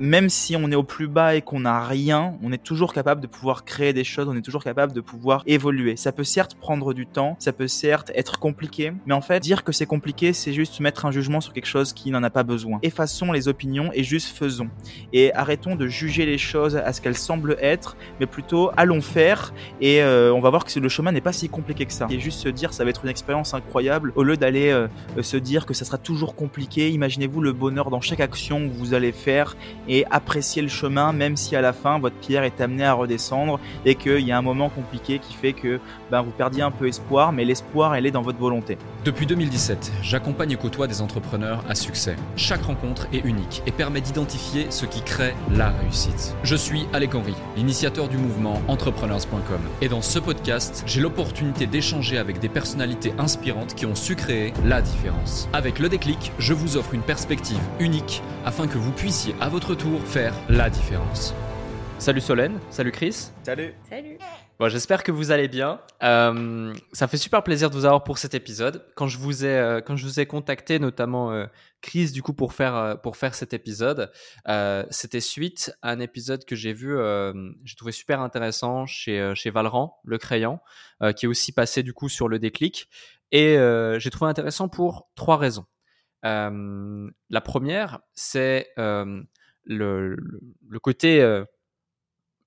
même si on est au plus bas et qu'on n'a rien, on est toujours capable de pouvoir créer des choses, on est toujours capable de pouvoir évoluer. Ça peut certes prendre du temps, ça peut certes être compliqué, mais en fait, dire que c'est compliqué, c'est juste mettre un jugement sur quelque chose qui n'en a pas besoin. Effaçons les opinions et juste faisons. Et arrêtons de juger les choses à ce qu'elles semblent être, mais plutôt allons faire et euh, on va voir que le chemin n'est pas si compliqué que ça. Et juste se dire ça va être une expérience incroyable au lieu d'aller euh, se dire que ça sera toujours compliqué. Imaginez-vous le bonheur dans chaque action que vous allez faire et apprécier le chemin, même si à la fin votre pierre est amenée à redescendre et qu'il y a un moment compliqué qui fait que ben, vous perdiez un peu espoir, mais l'espoir, elle est dans votre volonté. Depuis 2017, j'accompagne et côtoie des entrepreneurs à succès. Chaque rencontre est unique et permet d'identifier ce qui crée la réussite. Je suis Alec Henry, l'initiateur du mouvement entrepreneurs.com. Et dans ce podcast, j'ai l'opportunité d'échanger avec des personnalités inspirantes qui ont su créer la différence. Avec le déclic, je vous offre une perspective unique afin que vous puissiez à votre tour faire la différence. Salut Solène, salut Chris. Salut. Salut. Bon, j'espère que vous allez bien. Euh, ça fait super plaisir de vous avoir pour cet épisode. Quand je vous ai, euh, quand je vous ai contacté, notamment euh, Chris, du coup, pour faire, euh, pour faire cet épisode, euh, c'était suite à un épisode que j'ai vu, j'ai trouvé super intéressant chez, chez Valran, le crayon, qui est aussi passé du coup sur le déclic. Et j'ai trouvé intéressant pour trois raisons. la première, c'est le, le, côté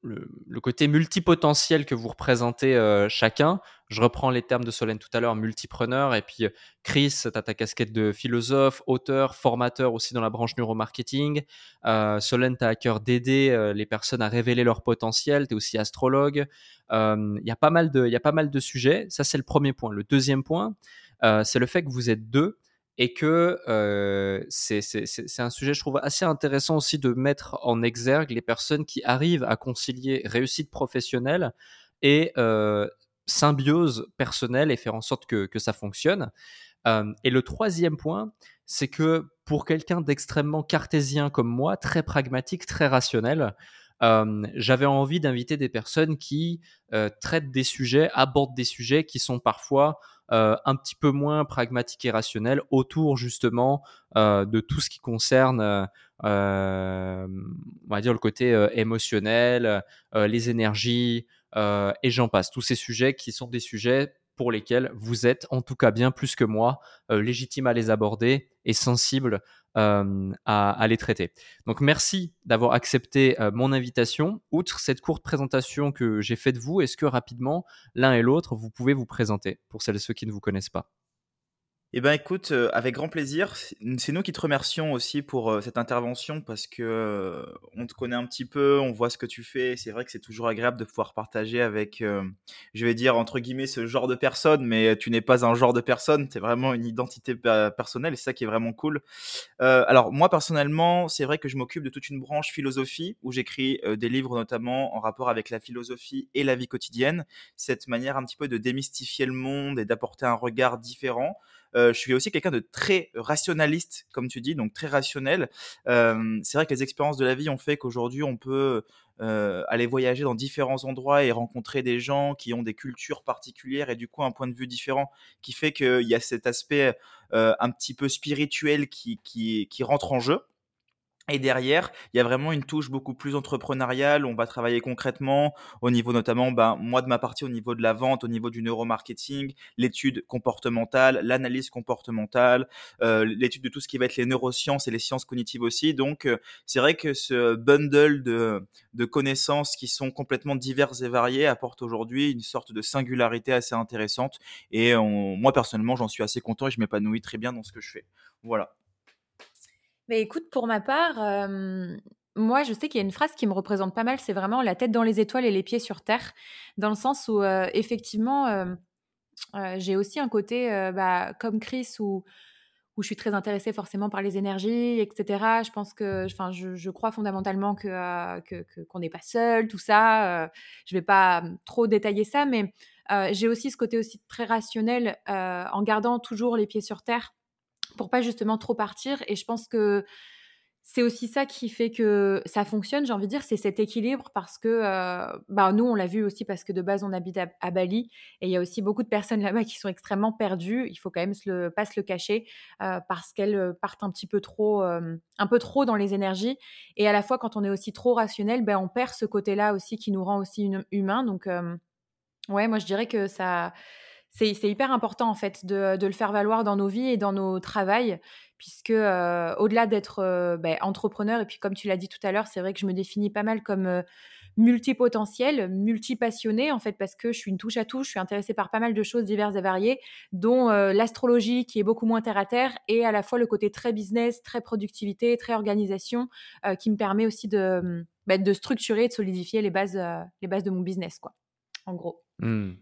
le, côté multipotentiel que vous représentez euh, chacun. Je reprends les termes de Solène tout à l'heure, multipreneur, et puis euh, Chris, tu as ta casquette de philosophe, auteur, formateur aussi dans la branche neuromarketing. Euh, Solène, tu as à cœur d'aider euh, les personnes à révéler leur potentiel, tu es aussi astrologue. Il y, y a pas mal de sujets, ça c'est le premier point. Le deuxième point, c'est le fait que vous êtes deux et que euh, c'est un sujet, je trouve, assez intéressant aussi de mettre en exergue les personnes qui arrivent à concilier réussite professionnelle et euh, symbiose personnelle et faire en sorte que, ça fonctionne. Euh, et le troisième point, c'est que pour quelqu'un d'extrêmement cartésien comme moi, très pragmatique, très rationnel, j'avais envie d'inviter des personnes qui traitent des sujets, abordent des sujets qui sont parfois euh, un petit peu moins pragmatique et rationnel autour justement euh, de tout ce qui concerne, euh, on va dire, le côté émotionnel, les énergies, et j'en passe. Tous ces sujets qui sont des sujets pour lesquels vous êtes, en tout cas bien plus que moi, légitime à les aborder et sensible euh, à, les traiter. Donc merci d'avoir accepté euh, mon invitation. Outre cette courte présentation que j'ai faite de vous, est-ce que rapidement, l'un et l'autre, vous pouvez vous présenter pour celles et ceux qui ne vous connaissent pas? Eh ben écoute, euh, avec grand plaisir. C'est nous qui te remercions aussi pour euh, cette intervention parce que euh, on te connaît un petit peu, on voit ce que tu fais. C'est vrai que c'est toujours agréable de pouvoir partager avec, je vais dire entre guillemets, ce genre de personne, mais tu n'es pas un genre de personne, es vraiment une identité personnelle et c'est ça qui est vraiment cool. alors moi personnellement, c'est vrai que je m'occupe de toute une branche philosophie où j'écris des livres notamment en rapport avec la philosophie et la vie quotidienne. Cette manière un petit peu de démystifier le monde et d'apporter un regard différent. Euh, je suis aussi quelqu'un de très rationaliste, comme tu dis, donc très rationnel. Euh, c'est vrai que les expériences de la vie ont fait qu'aujourd'hui, on peut euh, aller voyager dans différents endroits et rencontrer des gens qui ont des cultures particulières et du coup un point de vue différent qui fait qu'il y a cet aspect un petit peu spirituel qui, qui, qui rentre en jeu. Et derrière, il y a vraiment une touche beaucoup plus entrepreneuriale. On va travailler concrètement au niveau notamment, ben, moi de ma partie, au niveau de la vente, au niveau du neuromarketing, l'étude comportementale, l'analyse comportementale, euh, l'étude de tout ce qui va être les neurosciences et les sciences cognitives aussi. Donc, euh, c'est vrai que ce bundle de, de connaissances qui sont complètement diverses et variées apporte aujourd'hui une sorte de singularité assez intéressante. Et moi, personnellement, j'en suis assez content et je m'épanouis très bien dans ce que je fais. Voilà. Mais écoute, pour ma part, moi, je sais qu'il y a une phrase qui me représente pas mal, c'est vraiment la tête dans les étoiles et les pieds sur terre, dans le sens où, effectivement, j'ai aussi un côté, bah, comme Chris, où, où je suis très intéressée forcément par les énergies, etc. Je pense que, enfin, je, crois fondamentalement que qu'on n'est pas seul, tout ça. je vais pas trop détailler ça, mais j'ai aussi ce côté aussi très rationnel, en gardant toujours les pieds sur terre pour pas justement trop partir. Et je pense que c'est aussi ça qui fait que ça fonctionne, j'ai envie de dire, c'est cet équilibre parce que, euh, bah, nous, on l'a vu aussi parce que de base, on habite à, Bali et il y a aussi beaucoup de personnes là-bas qui sont extrêmement perdues. Il faut quand même pas se le cacher euh, parce qu'elles euh, partent un petit peu trop, un peu trop dans les énergies. Et à la fois, quand on est aussi trop rationnel, ben, on perd ce côté-là aussi qui nous rend aussi humain. Donc, ouais, moi, je dirais que ça c'est hyper important en fait de, le faire valoir dans nos vies et dans nos travails puisque euh, au-delà d'être euh, ben, entrepreneur, et puis comme tu l'as dit tout à l'heure, c'est vrai que je me définis pas mal comme euh, multipotentiel, multipassionné en fait, parce que je suis une touche à touche, je suis intéressée par pas mal de choses diverses et variées, dont l'astrologie qui est beaucoup moins terre à terre, et à la fois le côté très business, très productivité, très organisation, qui me permet aussi de, ben, de structurer, de solidifier les bases, les bases de mon business, quoi, en gros. Mmh.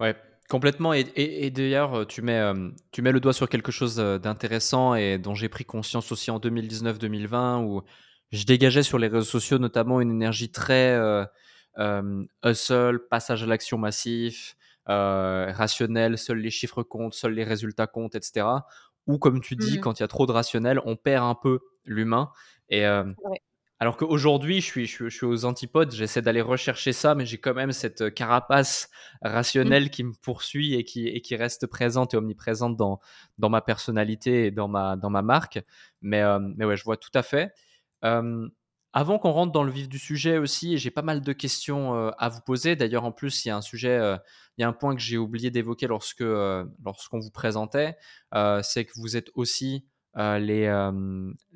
Ouais, Complètement. Et, d'ailleurs, euh, tu mets, euh, tu mets le doigt sur quelque chose euh, d'intéressant et dont j'ai pris conscience aussi en 2019-2020, où je dégageais sur les réseaux sociaux notamment une énergie très hustle, passage à l'action massif, rationnel, seuls les chiffres comptent, seuls les résultats comptent, etc. Ou comme tu dis, mmh quand il y a trop de rationnel, on perd un peu l'humain. Et, alors qu'aujourd'hui, je suis, je, suis, aux antipodes, j'essaie d'aller rechercher ça, mais j'ai quand même cette euh, carapace rationnelle mmh. qui me poursuit et qui, et qui reste présente et omniprésente dans, dans ma personnalité et dans ma, dans ma marque. Mais, euh, mais ouais, je vois tout à fait. avant qu'on rentre dans le vif du sujet aussi, j'ai pas mal de questions euh, à vous poser. D'ailleurs, en plus, il y a un sujet, il y a un point que j'ai oublié d'évoquer lorsque lorsqu'on vous présentait, c'est que vous êtes aussi euh, les,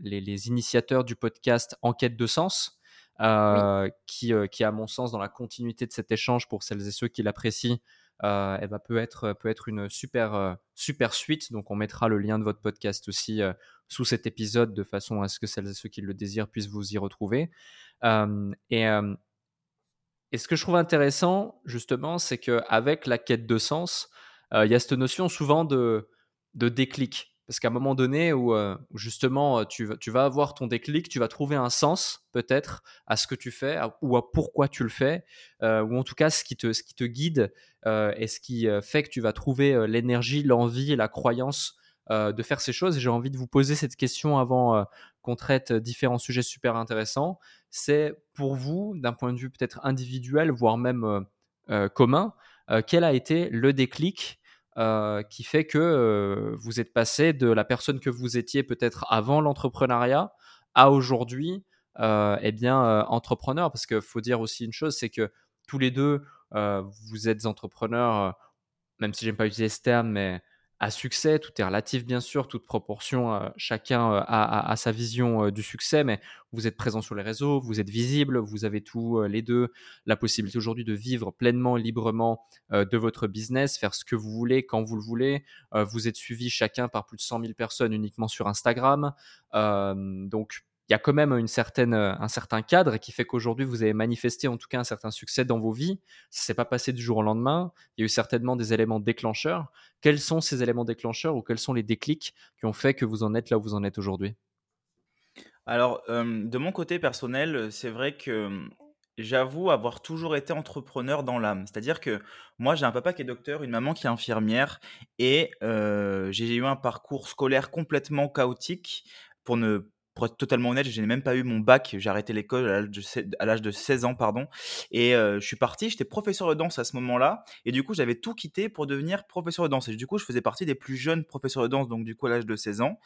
les, les, initiateurs du podcast Enquête de sens, euh, qui, euh, qui, à mon sens, dans la continuité de cet échange, pour celles et ceux qui l'apprécient, euh, eh ben, peut, être, peut être une super, super suite. Donc, on mettra le lien de votre podcast aussi sous cet épisode de façon à ce que celles et ceux qui le désirent puissent vous y retrouver. et, et ce que je trouve intéressant, justement, c'est qu'avec la quête de sens, il y a cette notion souvent de, de déclic. Parce qu'à un moment donné où, euh, justement euh, tu, vas avoir ton déclic, tu vas trouver un sens peut-être à ce que tu fais ou à pourquoi tu le fais, euh, ou en tout cas ce qui te, ce qui te guide et ce qui fait que tu vas trouver l'énergie, l'envie et la croyance de faire ces choses. J'ai envie de vous poser cette question avant qu'on traite différents sujets super intéressants. C'est pour vous, d'un point de vue peut-être individuel, voire même commun, quel a été le déclic euh, qui fait que euh, vous êtes passé de la personne que vous étiez peut-être avant l'entrepreneuriat à aujourd'hui, euh, eh bien, entrepreneur. Parce qu'il faut dire aussi une chose, c'est que tous les deux, vous êtes entrepreneurs, même si j'aime pas utiliser ce terme, mais à succès. Tout est relatif, bien sûr, toute proportion, euh, chacun euh, a, sa vision euh, du succès, mais vous êtes présent sur les réseaux, vous êtes visible, vous avez tous les deux la possibilité aujourd'hui de vivre pleinement, librement de votre business, faire ce que vous voulez, quand vous le voulez. vous êtes suivis chacun par plus de 100 000 personnes uniquement sur Instagram. donc, il y a quand même une certaine, euh, un certain cadre qui fait qu'aujourd'hui, vous avez manifesté en tout cas un certain succès dans vos vies. Ça ne s'est pas passé du jour au lendemain. Il y a eu certainement des éléments déclencheurs. Quels sont ces éléments déclencheurs ou quels sont les déclics qui ont fait que vous en êtes là où vous en êtes aujourd'hui? Alors, euh, de mon côté personnel, c'est vrai que j'avoue avoir toujours été entrepreneur dans l'âme. C'est-à-dire que moi, j'ai un papa qui est docteur, une maman qui est infirmière, et euh, j'ai eu un parcours scolaire complètement chaotique pour ne pour être totalement honnête, je n'ai même pas eu mon bac. J'ai arrêté l'école à l'âge de 16 ans, pardon. Et euh, je suis parti, j'étais professeur de danse à ce moment-là. Et du coup, j'avais tout quitté pour devenir professeur de danse. Et du coup, je faisais partie des plus jeunes professeurs de danse, donc du coup, à l'âge de 16 ans.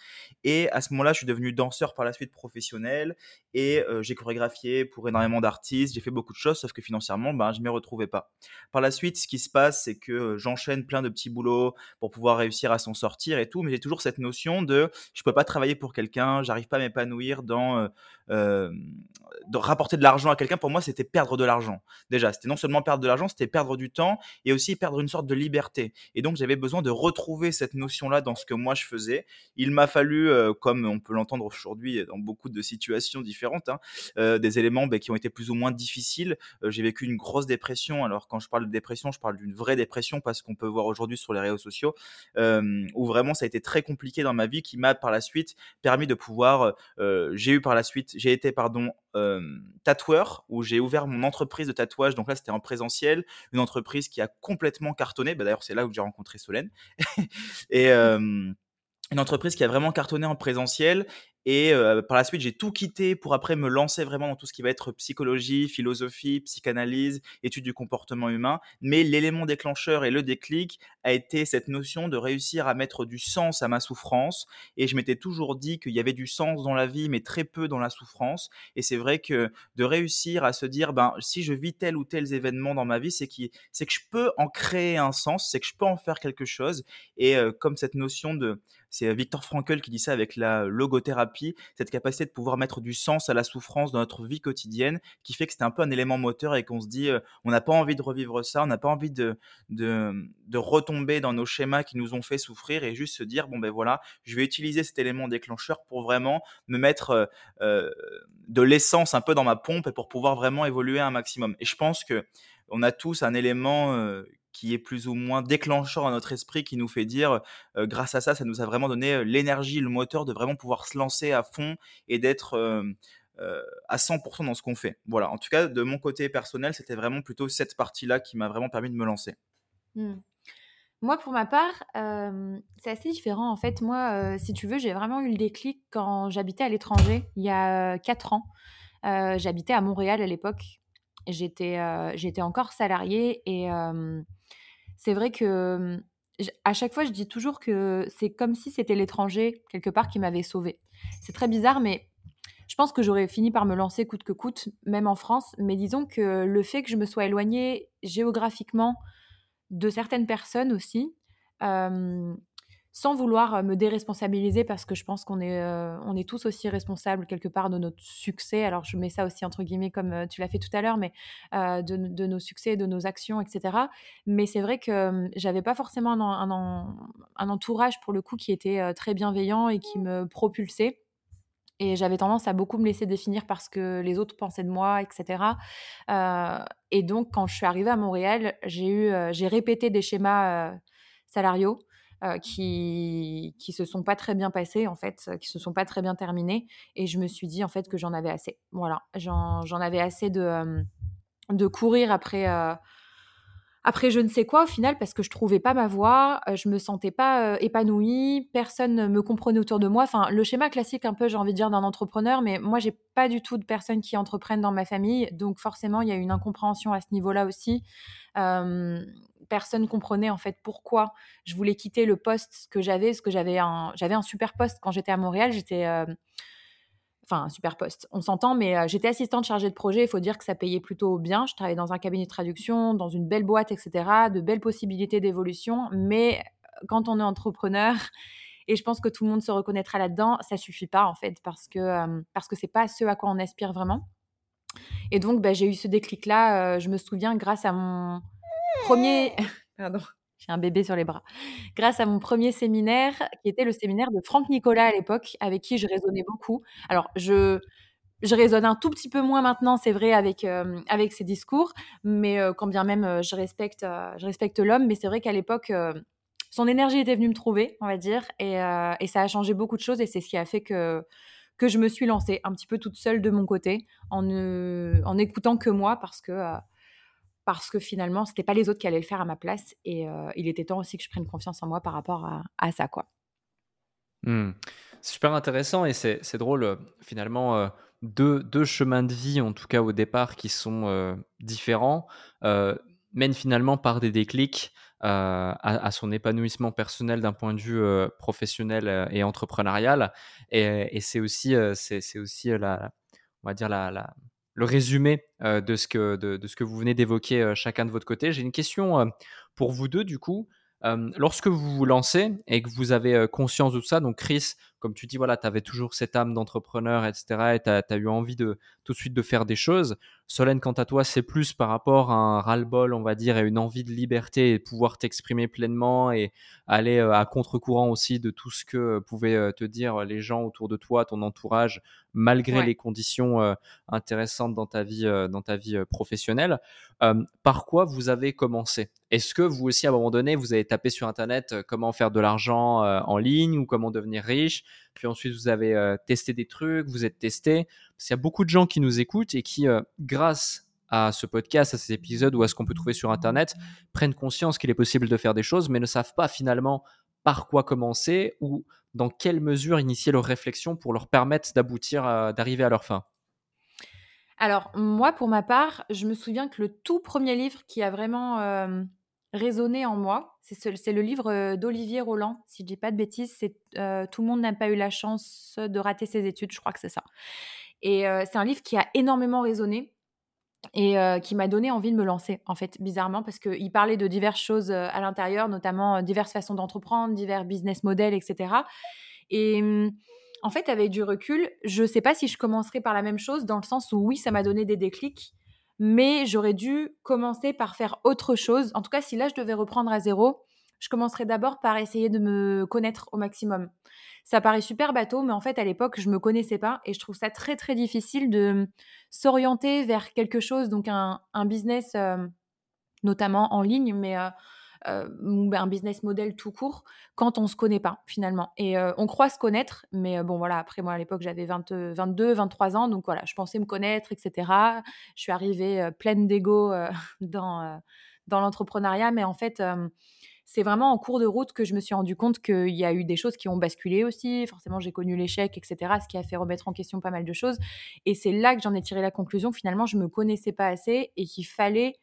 Et à ce moment-là, je suis devenu danseur par la suite professionnel. Et euh, j'ai chorégraphié pour énormément d'artistes. J'ai fait beaucoup de choses, sauf que financièrement, ben, je ne m'y retrouvais pas. Par la suite, ce qui se passe, c'est que euh, j'enchaîne plein de petits boulots pour pouvoir réussir à s'en sortir et tout. Mais j'ai toujours cette notion de je ne peux pas travailler pour quelqu'un, j'arrive pas à m'épanouir dans euh, euh, de rapporter de l'argent à quelqu'un, pour moi, c'était perdre de l'argent. Déjà, c'était non seulement perdre de l'argent, c'était perdre du temps et aussi perdre une sorte de liberté. Et donc, j'avais besoin de retrouver cette notion-là dans ce que moi je faisais. Il m'a fallu, euh, comme on peut l'entendre aujourd'hui dans beaucoup de situations différentes, hein, des éléments bah, qui ont été plus ou moins difficiles. J'ai vécu une grosse dépression. Alors, quand je parle de dépression, je parle d'une vraie dépression parce qu'on peut voir aujourd'hui sur les réseaux sociaux où vraiment ça a été très compliqué dans ma vie qui m'a par la suite permis de pouvoir j'ai eu par la suite, j'ai été pardon tatoueur où j'ai ouvert mon entreprise de tatouage. Donc là, c'était en présentiel, une entreprise qui a complètement cartonné. Bah, d'ailleurs, c'est là où j'ai rencontré Solène. et une entreprise qui a vraiment cartonné en présentiel Et par la suite, j'ai tout quitté pour après me lancer vraiment dans tout ce qui va être psychologie, philosophie, psychanalyse, étude du comportement humain. Mais l'élément déclencheur et le déclic a été cette notion de réussir à mettre du sens à ma souffrance. Et je m'étais toujours dit qu'il y avait du sens dans la vie, mais très peu dans la souffrance. Et c'est vrai que de réussir à se dire, ben, si je vis tel ou tel événement dans ma vie, c'est que je peux en créer un sens, c'est que je peux en faire quelque chose. Et comme cette notion de c'est euh, Victor Frankl qui dit ça avec la logothérapie, cette capacité de pouvoir mettre du sens à la souffrance dans notre vie quotidienne, qui fait que c'était un peu un élément moteur et qu'on se dit, euh, on n'a pas envie de revivre ça, on n'a pas envie de, de, de, retomber dans nos schémas qui nous ont fait souffrir et juste se dire, bon ben voilà, je vais utiliser cet élément déclencheur pour vraiment me mettre euh, de l'essence un peu dans ma pompe et pour pouvoir vraiment évoluer un maximum. Et je pense que on a tous un élément qui est plus ou moins déclencheur dans notre esprit, qui nous fait dire, grâce à ça, ça nous a vraiment donné l'énergie, le moteur de vraiment pouvoir se lancer à fond et d'être à 100% dans ce qu'on fait. Voilà, en tout cas, de mon côté personnel, c'était vraiment plutôt cette partie-là qui m'a vraiment permis de me lancer. Mmh. Moi, pour ma part, c'est assez différent. En fait, moi, si tu veux, j'ai vraiment eu le déclic quand j'habitais à l'étranger, il y a 4 ans. j'habitais à Montréal à l'époque. J'étais, j'étais encore salariée et c'est vrai que à chaque fois, je dis toujours que c'est comme si c'était l'étranger, quelque part, qui m'avait sauvée. C'est très bizarre, mais je pense que j'aurais fini par me lancer coûte que coûte, même en France. Mais disons que le fait que je me sois éloignée géographiquement de certaines personnes aussi, sans vouloir me déresponsabiliser parce que je pense qu'on est, on est tous aussi responsables quelque part de notre succès. Alors je mets ça aussi entre guillemets comme tu l'as fait tout à l'heure, mais de, nos succès, de nos actions, etc. Mais c'est vrai que j'avais pas forcément un, un, entourage pour le coup qui était très bienveillant et qui me propulsait. Et j'avais tendance à beaucoup me laisser définir parce que les autres pensaient de moi, etc. et donc, quand je suis arrivée à Montréal, j'ai eu, j'ai répété des schémas salariaux euh, qui qui se sont pas très bien passés en fait, euh, qui se sont pas très bien terminés et je me suis dit en fait que j'en avais assez. Voilà, j'en avais assez de de courir après euh, après je ne sais quoi au final parce que je trouvais pas ma voie, je me sentais pas épanouie, personne ne me comprenait autour de moi. Enfin, le schéma classique un peu, j'ai envie de dire d'un entrepreneur, mais moi j'ai pas du tout de personnes qui entreprennent dans ma famille, donc forcément il y a une incompréhension à ce niveau-là aussi personne comprenait en fait pourquoi je voulais quitter le poste que j'avais, parce que j'avais un, j'avais un super poste quand j'étais à Montréal. J'étais, euh, enfin un super poste, on s'entend, mais euh, j'étais assistante chargée de projet. Il faut dire que ça payait plutôt bien. Je travaillais dans un cabinet de traduction, dans une belle boîte, etc. De belles possibilités d'évolution, mais euh, quand on est entrepreneur et je pense que tout le monde se reconnaîtra là-dedans. Ça suffit pas en fait parce que parce que c'est pas ce à quoi on aspire vraiment. Et donc bah, j'ai eu ce déclic là. je me souviens grâce à mon premier. Pardon, j'ai un bébé sur les bras. Grâce à mon premier séminaire, qui était le séminaire de Franck Nicolas à l'époque, avec qui je raisonnais beaucoup. Alors, je, je raisonne un tout petit peu moins maintenant, c'est vrai, avec, euh, avec ses discours, mais euh, quand bien même euh, je respecte, je respecte l'homme, mais c'est vrai qu'à l'époque, son énergie était venue me trouver, on va dire, et, et, ça a changé beaucoup de choses, et c'est ce qui a fait que, que je me suis lancée un petit peu toute seule de mon côté, en, en écoutant que moi, parce que parce que finalement, c'était pas les autres qui allaient le faire à ma place. Et euh, il était temps aussi que je prenne confiance en moi par rapport à, ça. quoi. Mmh. Super intéressant et c'est drôle, euh, finalement, euh, deux, chemins de vie, en tout cas au départ, qui sont différents, mènent finalement par des déclics à, son épanouissement personnel d'un point de vue professionnel et entrepreneurial. Et, c'est aussi, c'est aussi la, on va dire la le résumé de, ce que, de, ce que vous venez d'évoquer chacun de votre côté. J'ai une question pour vous deux, du coup. lorsque vous vous lancez et que vous avez conscience de tout ça, donc Chris, comme tu dis, voilà, tu avais toujours cette âme d'entrepreneur, etc. Et tu as, eu envie de tout de suite de faire des choses. Solène, quant à toi, c'est plus par rapport à un ras-le-bol, on va dire, et une envie de liberté et de pouvoir t'exprimer pleinement et aller à contre-courant aussi de tout ce que pouvaient te dire les gens autour de toi, ton entourage, malgré les conditions intéressantes dans ta vie, dans ta vie professionnelle. par quoi vous avez commencé? Est-ce que vous aussi, à un moment donné, vous avez tapé sur Internet comment faire de l'argent en ligne ou comment devenir riche? Puis ensuite, vous avez testé des trucs, vous êtes testé. Qu'il y a beaucoup de gens qui nous écoutent et qui, grâce à ce podcast, à ces épisodes ou à ce qu'on peut trouver sur Internet, prennent conscience qu'il est possible de faire des choses, mais ne savent pas finalement par quoi commencer ou dans quelle mesure initier leur réflexion pour leur permettre d'aboutir, d'arriver à leur fin Alors, moi, pour ma part, je me souviens que le tout premier livre qui a vraiment résonné en moi, c'est le livre d'Olivier Roland, si je dis pas de bêtises, c'est Tout le monde n'a pas eu la chance de rater ses études, je crois que c'est ça. Et c'est un livre qui a énormément résonné et qui m'a donné envie de me lancer, en fait, bizarrement, parce qu'il parlait de diverses choses à l'intérieur, notamment diverses façons d'entreprendre, divers business models, etc. Et mmh, en fait, avec du recul, je ne sais pas si je commencerai par la même chose, dans le sens où oui, ça m'a donné des déclics, mais j'aurais dû commencer par faire autre chose. En tout cas, si là, je devais reprendre à zéro, je commencerais d'abord par essayer de me connaître au maximum. Ça paraît super bateau, mais en fait, à l'époque, je me connaissais pas et je trouve ça très, très difficile de s'orienter vers quelque chose, donc un, business, euh, notamment en ligne, mais euh, un business model tout court, quand on se connaît pas, finalement. Et on croit se connaître, mais bon, voilà, après, moi, à l'époque, j'avais 22, 23 ans, donc voilà, je pensais me connaître, etc. Je suis arrivée pleine d'ego dans, dans l'entrepreneuriat, mais en fait c'est vraiment en cours de route que je me suis rendu compte qu'il y a eu des choses qui ont basculé aussi. Forcément, j'ai connu l'échec, etc., ce qui a fait remettre en question pas mal de choses. Et c'est là que j'en ai tiré la conclusion. Finalement, je me connaissais pas assez et qu'il fallait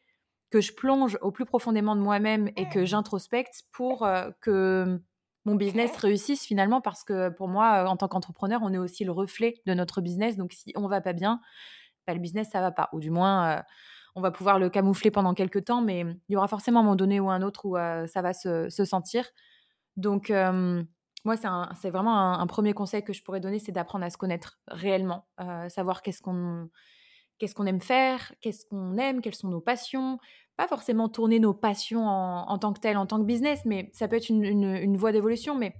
que je plonge au plus profondément de moi-même et que j'introspecte pour euh, que mon business réussisse finalement parce que pour moi, euh, en tant qu'entrepreneur, on est aussi le reflet de notre business. Donc si on va pas bien, bah, le business ça va pas. Ou du moins, euh, on va pouvoir le camoufler pendant quelques temps, mais il y aura forcément un moment donné ou un autre où euh, ça va se, sentir. Donc, moi, c'est vraiment un, premier conseil que je pourrais donner, c'est d'apprendre à se connaître réellement, savoir qu'est-ce qu'on qu'est-ce qu'on aime faire, qu'est-ce qu'on aime, quelles sont nos passions. Pas forcément tourner nos passions en, tant que telles, en tant que business, mais ça peut être une, voie d'évolution. Mais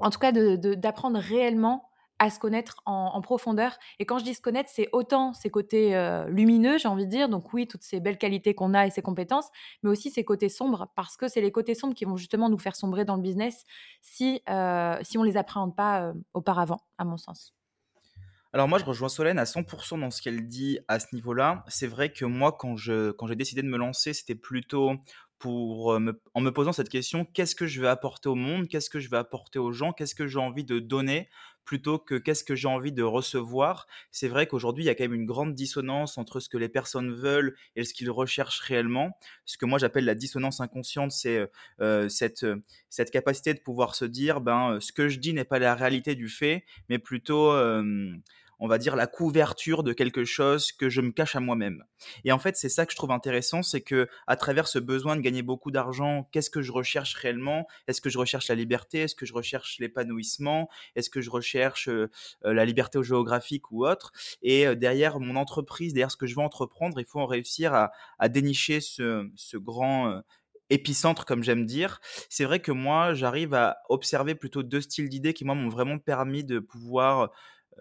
en tout cas, d'apprendre réellement à se connaître en, profondeur. Et quand je dis se connaître, c'est autant ses côtés euh, lumineux, j'ai envie de dire, donc oui, toutes ces belles qualités qu'on a et ses compétences, mais aussi ses côtés sombres, parce que c'est les côtés sombres qui vont justement nous faire sombrer dans le business si, euh, si on les appréhende pas euh, auparavant, à mon sens. Alors moi, je rejoins Solène à 100% dans ce qu'elle dit à ce niveau-là. C'est vrai que moi, quand j'ai décidé de me lancer, c'était plutôt pour me, en me posant cette question, qu'est-ce que je vais apporter au monde, qu'est-ce que je vais apporter aux gens, qu'est-ce que j'ai envie de donner plutôt que qu'est-ce que j'ai envie de recevoir? C'est vrai qu'aujourd'hui, il y a quand même une grande dissonance entre ce que les personnes veulent et ce qu'ils recherchent réellement. Ce que moi j'appelle la dissonance inconsciente, c'est cette, cette capacité de pouvoir se dire, ben, ce que je dis n'est pas la réalité du fait, mais plutôt on va dire, la couverture de quelque chose que je me cache à moi-même. Et en fait, c'est ça que je trouve intéressant, c'est que à travers ce besoin de gagner beaucoup d'argent, qu'est-ce que je recherche réellement? Est-ce que je recherche la liberté? Est-ce que je recherche l'épanouissement? Est-ce que je recherche euh, la liberté géographique ou autre? Et derrière mon entreprise, derrière ce que je veux entreprendre, il faut en réussir à, dénicher ce, grand épicentre, comme j'aime dire. C'est vrai que moi, j'arrive à observer plutôt deux styles d'idées qui, moi, m'ont vraiment permis de pouvoir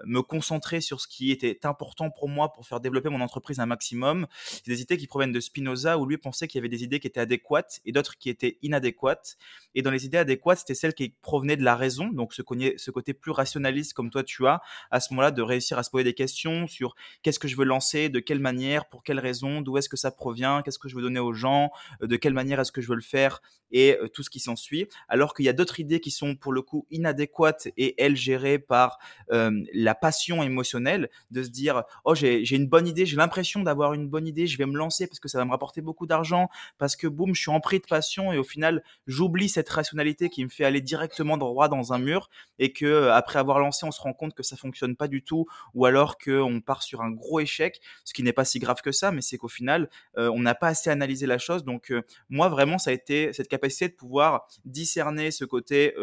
me concentrer sur ce qui était important pour moi pour faire développer mon entreprise un maximum. C'est des idées qui proviennent de Spinoza où lui pensait qu'il y avait des idées qui étaient adéquates et d'autres qui étaient inadéquates. Et dans les idées adéquates, c'était celles qui provenaient de la raison, donc ce, côté plus rationaliste comme toi tu as, à ce moment-là de réussir à se poser des questions sur qu'est-ce que je veux lancer, de quelle manière, pour quelle raison, d'où est-ce que ça provient, qu'est-ce que je veux donner aux gens, euh, de quelle manière est-ce que je veux le faire et euh, tout ce qui s'ensuit. Alors qu'il y a d'autres idées qui sont pour le coup inadéquates et elles gérées par euh, la passion émotionnelle, de se dire oh j'ai une bonne idée, j'ai l'impression d'avoir une bonne idée, je vais me lancer parce que ça va me rapporter beaucoup d'argent, parce que boum, je suis empris de passion et au final j'oublie cette rationalité qui me fait aller directement droit dans un mur et que euh, après avoir lancé on se rend compte que ça fonctionne pas du tout ou alors qu'on part sur un gros échec, ce qui n'est pas si grave que ça, mais c'est qu'au final on n'a pas assez analysé la chose. Donc moi vraiment ça a été cette capacité de pouvoir discerner ce côté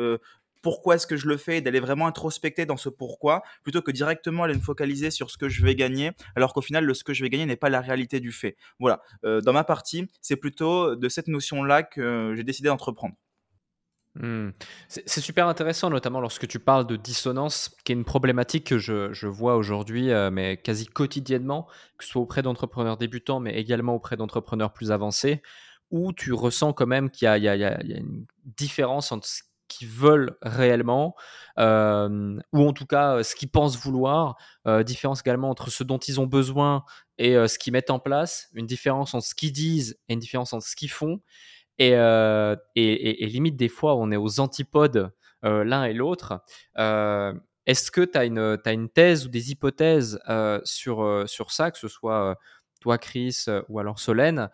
pourquoi est-ce que je le fais, d'aller vraiment introspecter dans ce pourquoi, plutôt que directement aller me focaliser sur ce que je vais gagner, alors qu'au final, le ce que je vais gagner n'est pas la réalité du fait. Voilà, euh, dans ma partie, c'est plutôt de cette notion-là que j'ai décidé d'entreprendre. Mmh. C'est super intéressant, notamment lorsque tu parles de dissonance, qui est une problématique que je, vois aujourd'hui, euh, mais quasi quotidiennement, que ce soit auprès d'entrepreneurs débutants, mais également auprès d'entrepreneurs plus avancés, où tu ressens quand même qu'il y, y, y, a une différence entre ce qu'ils veulent réellement, ou en tout cas ce qu'ils pensent vouloir, différence également entre ce dont ils ont besoin et ce qu'ils mettent en place, une différence entre ce qu'ils disent et une différence entre ce qu'ils font, et, et, limite des fois on est aux antipodes l'un et l'autre. Est-ce que tu as une, une thèse ou des hypothèses sur, sur ça, que ce soit toi, Chris, ou alors Solène,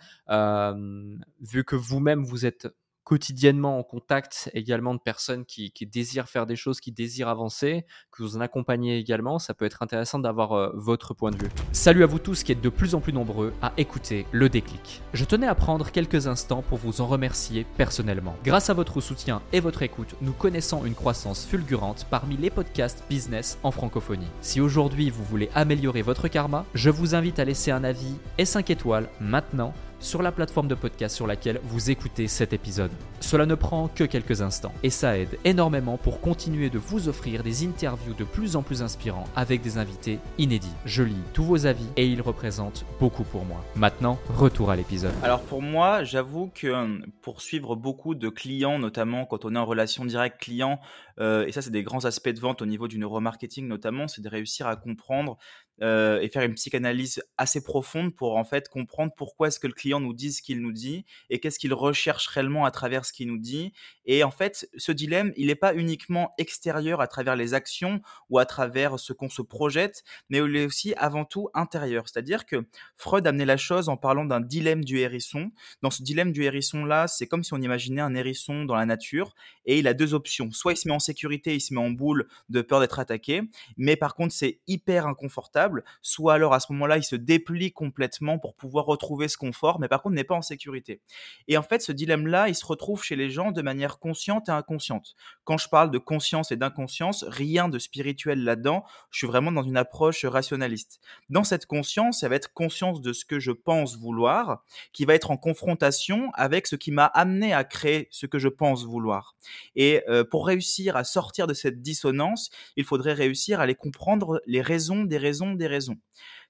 vu que vous-même vous êtes quotidiennement en contact également de personnes qui, désirent faire des choses, qui désirent avancer, que vous en accompagnez également, ça peut être intéressant d'avoir euh, votre point de vue. Salut à vous tous qui êtes de plus en plus nombreux à écouter le déclic. Je tenais à prendre quelques instants pour vous en remercier personnellement. Grâce à votre soutien et votre écoute, nous connaissons une croissance fulgurante parmi les podcasts business en francophonie. Si aujourd'hui vous voulez améliorer votre karma, je vous invite à laisser un avis et 5 étoiles maintenant sur la plateforme de podcast sur laquelle vous écoutez cet épisode. Cela ne prend que quelques instants et ça aide énormément pour continuer de vous offrir des interviews de plus en plus inspirants avec des invités inédits. Je lis tous vos avis et ils représentent beaucoup pour moi. Maintenant, retour à l'épisode. Alors pour moi, j'avoue que euh, pour suivre beaucoup de clients, notamment quand on est en relation directe client, euh, et ça c'est des grands aspects de vente au niveau du neuromarketing notamment, c'est de réussir à comprendre euh, et faire une psychanalyse assez profonde pour en fait comprendre pourquoi est-ce que le client nous dit ce qu'il nous dit et qu'est-ce qu'il recherche réellement à travers ce qu'il nous dit. Et en fait, ce dilemme, il n'est pas uniquement extérieur à travers les actions ou à travers ce qu'on se projette, mais il est aussi avant tout intérieur. C'est-à-dire que Freud amenait la chose en parlant d'un dilemme du hérisson. Dans ce dilemme du hérisson-là, c'est comme si on imaginait un hérisson dans la nature et il a deux options. Soit il se met en sécurité, il se met en boule de peur d'être attaqué, mais par contre c'est hyper inconfortable soit alors à ce moment-là, il se déplie complètement pour pouvoir retrouver ce confort, mais par contre n'est pas en sécurité. Et en fait, ce dilemme-là, il se retrouve chez les gens de manière consciente et inconsciente. Quand je parle de conscience et d'inconscience, rien de spirituel là-dedans, je suis vraiment dans une approche rationaliste. Dans cette conscience, ça va être conscience de ce que je pense vouloir, qui va être en confrontation avec ce qui m'a amené à créer ce que je pense vouloir. Et euh, pour réussir à sortir de cette dissonance, il faudrait réussir à les comprendre les raisons des raisons des raisons.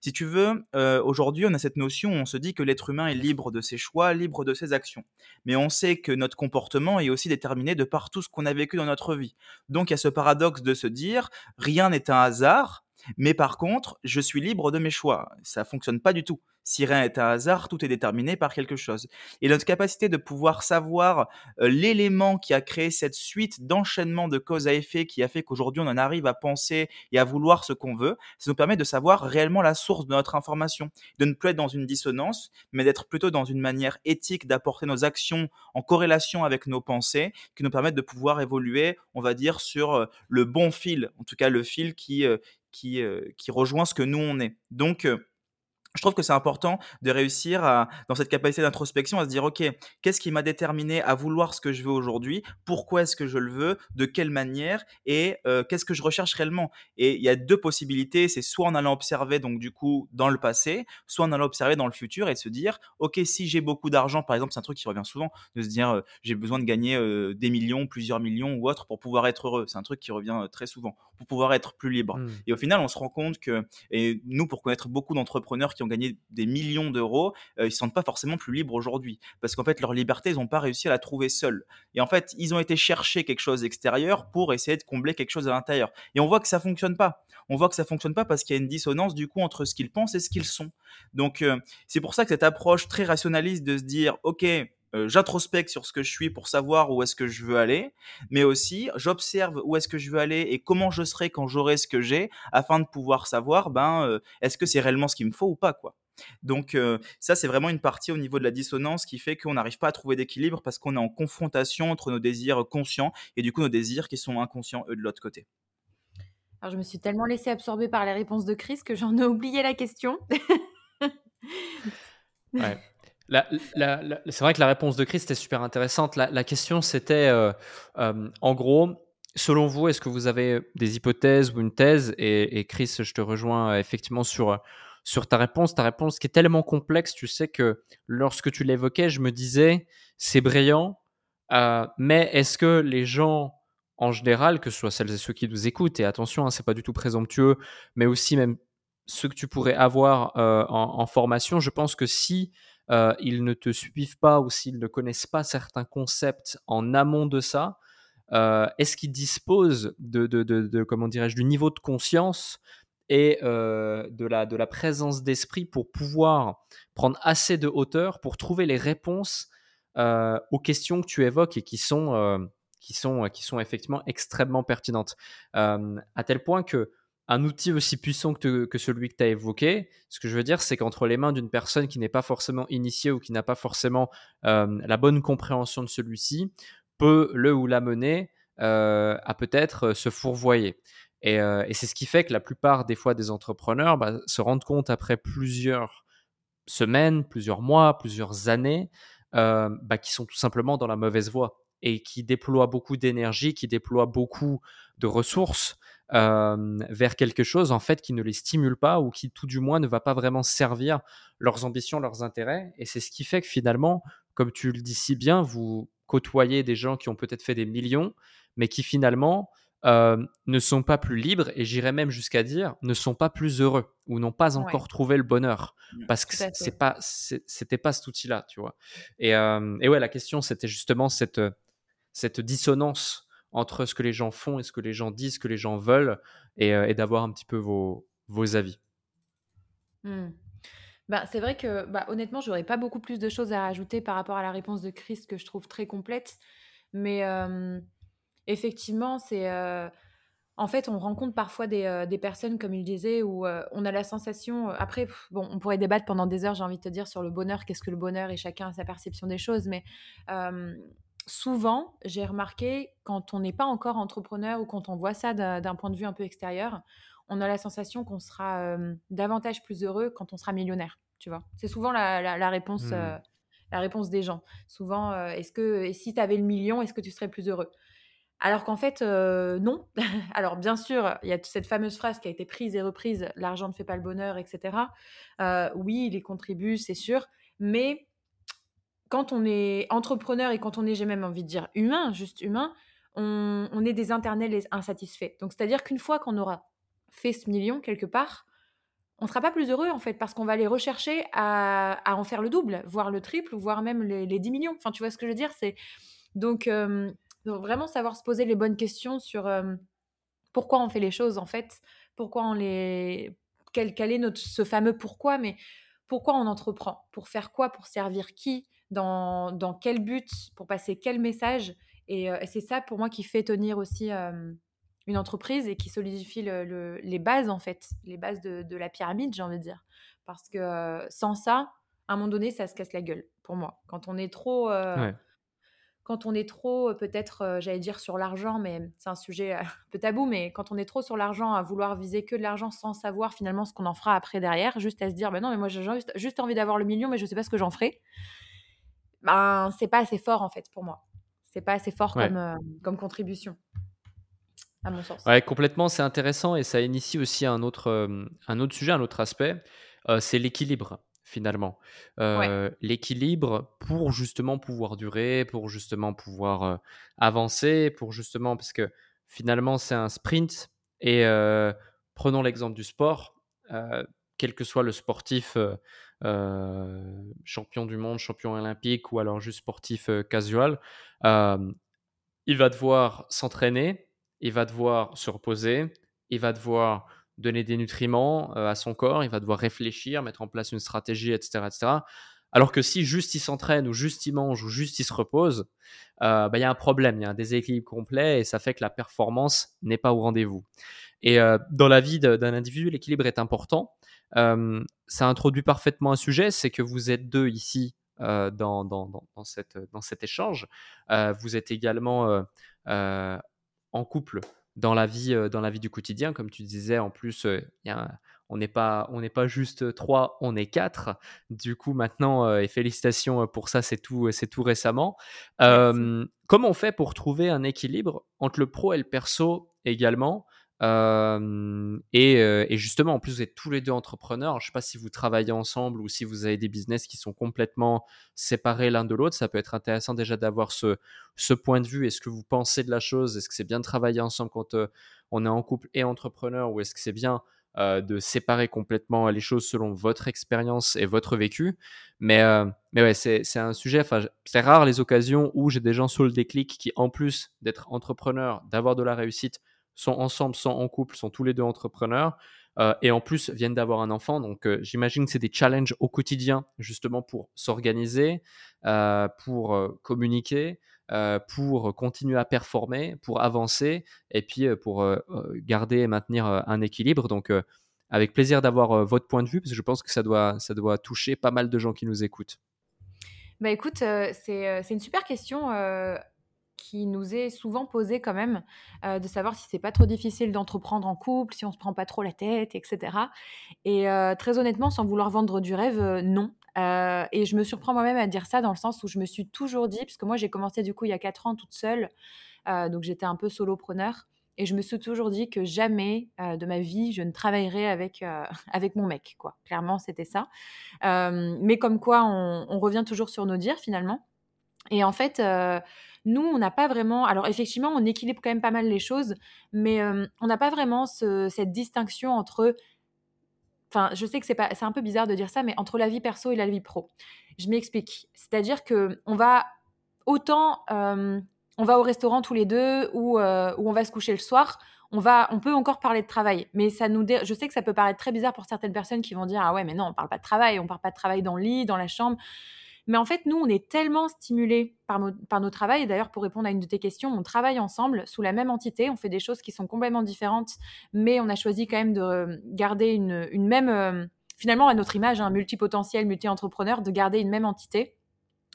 Si tu veux, euh, aujourd'hui, on a cette notion, on se dit que l'être humain est libre de ses choix, libre de ses actions. Mais on sait que notre comportement est aussi déterminé de par tout ce qu'on a vécu dans notre vie. Donc il y a ce paradoxe de se dire, rien n'est un hasard, mais par contre, je suis libre de mes choix. Ça fonctionne pas du tout. Si rien est un hasard, tout est déterminé par quelque chose. Et notre capacité de pouvoir savoir euh, l'élément qui a créé cette suite d'enchaînement de cause à effet qui a fait qu'aujourd'hui on en arrive à penser et à vouloir ce qu'on veut, ça nous permet de savoir réellement la source de notre information, de ne plus être dans une dissonance, mais d'être plutôt dans une manière éthique d'apporter nos actions en corrélation avec nos pensées, qui nous permettent de pouvoir évoluer, on va dire, sur euh, le bon fil, en tout cas le fil qui, euh, qui, qui rejoint ce que nous on est. Donc je trouve que c'est important de réussir à, dans cette capacité d'introspection à se dire, OK, qu'est-ce qui m'a déterminé à vouloir ce que je veux aujourd'hui? Pourquoi est-ce que je le veux? De quelle manière? Et euh, qu'est-ce que je recherche réellement? Et il y a deux possibilités, c'est soit en allant observer, donc du coup, dans le passé, soit en allant observer dans le futur et se dire, OK, si j'ai beaucoup d'argent, par exemple, c'est un truc qui revient souvent, de se dire, euh, j'ai besoin de gagner euh, des millions, plusieurs millions ou autre pour pouvoir être heureux. C'est un truc qui revient très souvent, pour pouvoir être plus libre. Mmh. Et au final, on se rend compte que, et nous, pour connaître beaucoup d'entrepreneurs qui ont gagné des millions d'euros, euh, ils se sentent pas forcément plus libres aujourd'hui. Parce qu'en fait, leur liberté, ils n'ont pas réussi à la trouver seuls. Et en fait, ils ont été chercher quelque chose extérieur pour essayer de combler quelque chose à l'intérieur. Et on voit que ça fonctionne pas. On voit que ça fonctionne pas parce qu'il y a une dissonance du coup entre ce qu'ils pensent et ce qu'ils sont. Donc, euh, c'est pour ça que cette approche très rationaliste de se dire, OK, euh, j'introspecte sur ce que je suis pour savoir où est-ce que je veux aller, mais aussi j'observe où est-ce que je veux aller et comment je serai quand j'aurai ce que j'ai, afin de pouvoir savoir, ben, euh, est-ce que c'est réellement ce qu'il me faut ou pas, quoi. Donc euh, ça, c'est vraiment une partie au niveau de la dissonance qui fait qu'on n'arrive pas à trouver d'équilibre parce qu'on est en confrontation entre nos désirs conscients et du coup nos désirs qui sont inconscients, eux, de l'autre côté. Alors je me suis tellement laissé absorber par les réponses de Chris que j'en ai oublié la question. ouais c'est vrai que la réponse de Chris était super intéressante. La, question, c'était, euh, euh, en gros, selon vous, est-ce que vous avez des hypothèses ou une thèse? Et, Chris, je te rejoins euh, effectivement sur, sur ta réponse. Ta réponse qui est tellement complexe, tu sais que lorsque tu l'évoquais, je me disais, c'est brillant, mais est-ce que les gens en général, que ce soit celles et ceux qui nous écoutent, et attention, hein, c'est pas du tout présomptueux, mais aussi même ceux que tu pourrais avoir en, en, formation, je pense que si euh, ils ne te suivent pas ou s'ils ne connaissent pas certains concepts en amont de ça, euh, est-ce qu'ils disposent de, de, de, comment dirais-je, du niveau de conscience et euh, de, la, de la présence d'esprit pour pouvoir prendre assez de hauteur pour trouver les réponses aux questions que tu évoques et qui sont, qui sont, qui sont effectivement extrêmement pertinentes. à tel point que un outil aussi puissant que, celui que tu as évoqué, ce que je veux dire, c'est qu'entre les mains d'une personne qui n'est pas forcément initiée ou qui n'a pas forcément la bonne compréhension de celui-ci, peut le ou la mener à peut-être se fourvoyer. Et, c'est ce qui fait que la plupart des fois des entrepreneurs bah, se rendent compte après plusieurs semaines, plusieurs mois, plusieurs années, bah, qui sont tout simplement dans la mauvaise voie et qui déploient beaucoup d'énergie, qui déploient beaucoup de ressources vers quelque chose en fait qui ne les stimule pas ou qui tout du moins ne va pas vraiment servir leurs ambitions, leurs intérêts. Et c'est ce qui fait que finalement, comme tu le dis si bien, vous côtoyez des gens qui ont peut-être fait des millions, mais qui finalement ne sont pas plus libres et j'irais même jusqu'à dire ne sont pas plus heureux ou n'ont pas encore trouvé le bonheur. Mmh, parce que c'est pas c'était pas cet outil là tu vois. Et, et ouais la question c'était justement cette cette dissonance entre ce que les gens font et ce que les gens disent, ce que les gens veulent, et, euh, d'avoir un petit peu vos, avis. Mmh. C'est vrai que bah, honnêtement, j'aurais pas beaucoup plus de choses à rajouter par rapport à la réponse de Chris que je trouve très complète. Mais effectivement, c'est euh, en fait, on rencontre parfois des, euh, des, personnes, comme il disait, où on a la sensation. après, bon, on pourrait débattre pendant des heures, j'ai envie de te dire, sur le bonheur, qu'est-ce que le bonheur, et chacun a sa perception des choses. Mais souvent, j'ai remarqué, quand on n'est pas encore entrepreneur ou quand on voit ça d'un point de vue un peu extérieur, on a la sensation qu'on sera davantage plus heureux quand on sera millionnaire. Tu vois, c'est souvent la, réponse, mmh. la réponse des gens. Souvent, est-ce que si tu avais le million, est-ce que tu serais plus heureux? Alors qu'en fait, non. Alors bien sûr, il y a cette fameuse phrase qui a été prise et reprise, l'argent ne fait pas le bonheur, etc. oui, il y contribue, c'est sûr, mais quand on est entrepreneur et quand on est, j'ai même envie de dire humain, juste humain, on, est des internels insatisfaits. Donc, c'est-à-dire qu'une fois qu'on aura fait ce million quelque part, on ne sera pas plus heureux en fait, parce qu'on va aller rechercher à, en faire le double, voire le triple, voire même les, 10 millions. Enfin, tu vois ce que je veux dire? C'est donc, vraiment savoir se poser les bonnes questions sur pourquoi on fait les choses en fait, pourquoi on les, quel, quel est notre ce fameux pourquoi, mais pourquoi on entreprend, pour faire quoi, pour servir qui, dans, quel but, pour passer quel message. Et, c'est ça pour moi qui fait tenir aussi une entreprise et qui solidifie les bases, en fait, les bases de, la pyramide, j'ai envie de dire. Parce que sans ça, à un moment donné, ça se casse la gueule, pour moi. Quand on est trop. Quand on est trop, peut-être, j'allais dire sur l'argent, mais c'est un sujet un peu tabou, mais quand on est trop sur l'argent, à vouloir viser que de l'argent sans savoir finalement ce qu'on en fera après derrière, juste à se dire, ben non, mais moi j'ai juste, juste envie d'avoir le million, mais je ne sais pas ce que j'en ferai ben, c'est pas assez fort en fait pour moi. C'est pas assez fort comme, euh, comme contribution, à mon sens. Ouais, complètement, c'est intéressant et ça initie aussi un autre, euh, un autre sujet, un autre aspect, euh, c'est l'équilibre finalement. L'équilibre pour justement pouvoir durer, pour justement pouvoir avancer, pour justement, parce que finalement c'est un sprint et prenons l'exemple du sport, quel que soit le sportif champion du monde, champion olympique ou alors juste sportif euh, casual, euh, il va devoir s'entraîner, il va devoir se reposer, il va devoir donner des nutriments à son corps, il va devoir réfléchir, mettre en place une stratégie, etc. etc. Alors que si juste il s'entraîne ou juste il mange ou juste il se repose, bah, il y a un problème, il y a un déséquilibre complet et ça fait que la performance n'est pas au rendez-vous. Et dans la vie d'un individu, l'équilibre est important ça introduit parfaitement un sujet, c'est que vous êtes deux ici dans, dans, dans, cette, dans cet échange. vous êtes également en couple dans la, vie, dans la vie du quotidien, comme tu disais. En plus, on n'est pas, on n'est pas juste trois, on est quatre. Du coup, maintenant, et félicitations pour ça, c'est tout, c'est tout récemment. comment on fait pour trouver un équilibre entre le pro et le perso également? Et, justement, en plus, vous êtes tous les deux entrepreneurs. Je ne sais pas si vous travaillez ensemble ou si vous avez des business qui sont complètement séparés l'un de l'autre. Ça peut être intéressant déjà d'avoir ce, point de vue. Est-ce que vous pensez de la chose? Est-ce que c'est bien de travailler ensemble quand on est en couple et entrepreneur? Ou est-ce que c'est bien de séparer complètement les choses selon votre expérience et votre vécu? Mais, mais ouais, c'est un sujet. C'est rare les occasions où j'ai des gens sur le déclic qui, en plus d'être entrepreneur, d'avoir de la réussite, sont ensemble, sont en couple, sont tous les deux entrepreneurs. Euh, et en plus viennent d'avoir un enfant. Donc euh, j'imagine que c'est des challenges au quotidien justement pour s'organiser, euh, pour communiquer, pour continuer à performer, pour avancer et puis pour garder et maintenir un équilibre. Donc, avec plaisir d'avoir votre point de vue parce que je pense que ça doit, ça doit toucher pas mal de gens qui nous écoutent. Bah écoute, c'est une super question qui nous est souvent posée quand même, de savoir si c'est pas trop difficile d'entreprendre en couple, si on se prend pas trop la tête, etc. Et très honnêtement, sans vouloir vendre du rêve, non. et je me surprends moi-même à dire ça dans le sens où je me suis toujours dit, puisque moi j'ai commencé du coup il y a 4 ans toute seule, donc j'étais un peu solopreneur. Et je me suis toujours dit que jamais de ma vie, je ne travaillerai avec, avec mon mec. Quoi. Clairement, c'était ça. mais comme quoi, on, revient toujours sur nos dires finalement. Et en fait, nous, on n'a pas vraiment. Alors, effectivement, on équilibre quand même pas mal les choses, mais on n'a pas vraiment cette distinction entre. Enfin, je sais que c'est, un peu bizarre de dire ça, mais entre la vie perso et la vie pro. Je m'explique. C'est-à-dire que on va autant. on va au restaurant tous les deux ou, ou on va se coucher le soir. On, va, on peut encore parler de travail, mais ça nous je sais que ça peut paraître très bizarre pour certaines personnes qui vont dire Ah ouais, mais non, on parle pas de travail, on parle pas de travail dans le lit, dans la chambre. Mais en fait, nous, on est tellement stimulés par, par nos travails. Et d'ailleurs, pour répondre à une de tes questions, on travaille ensemble sous la même entité. On fait des choses qui sont complètement différentes, mais on a choisi quand même de garder une, une même, euh, finalement, à notre image, un multipotentiel, multi-entrepreneur, de garder une même entité.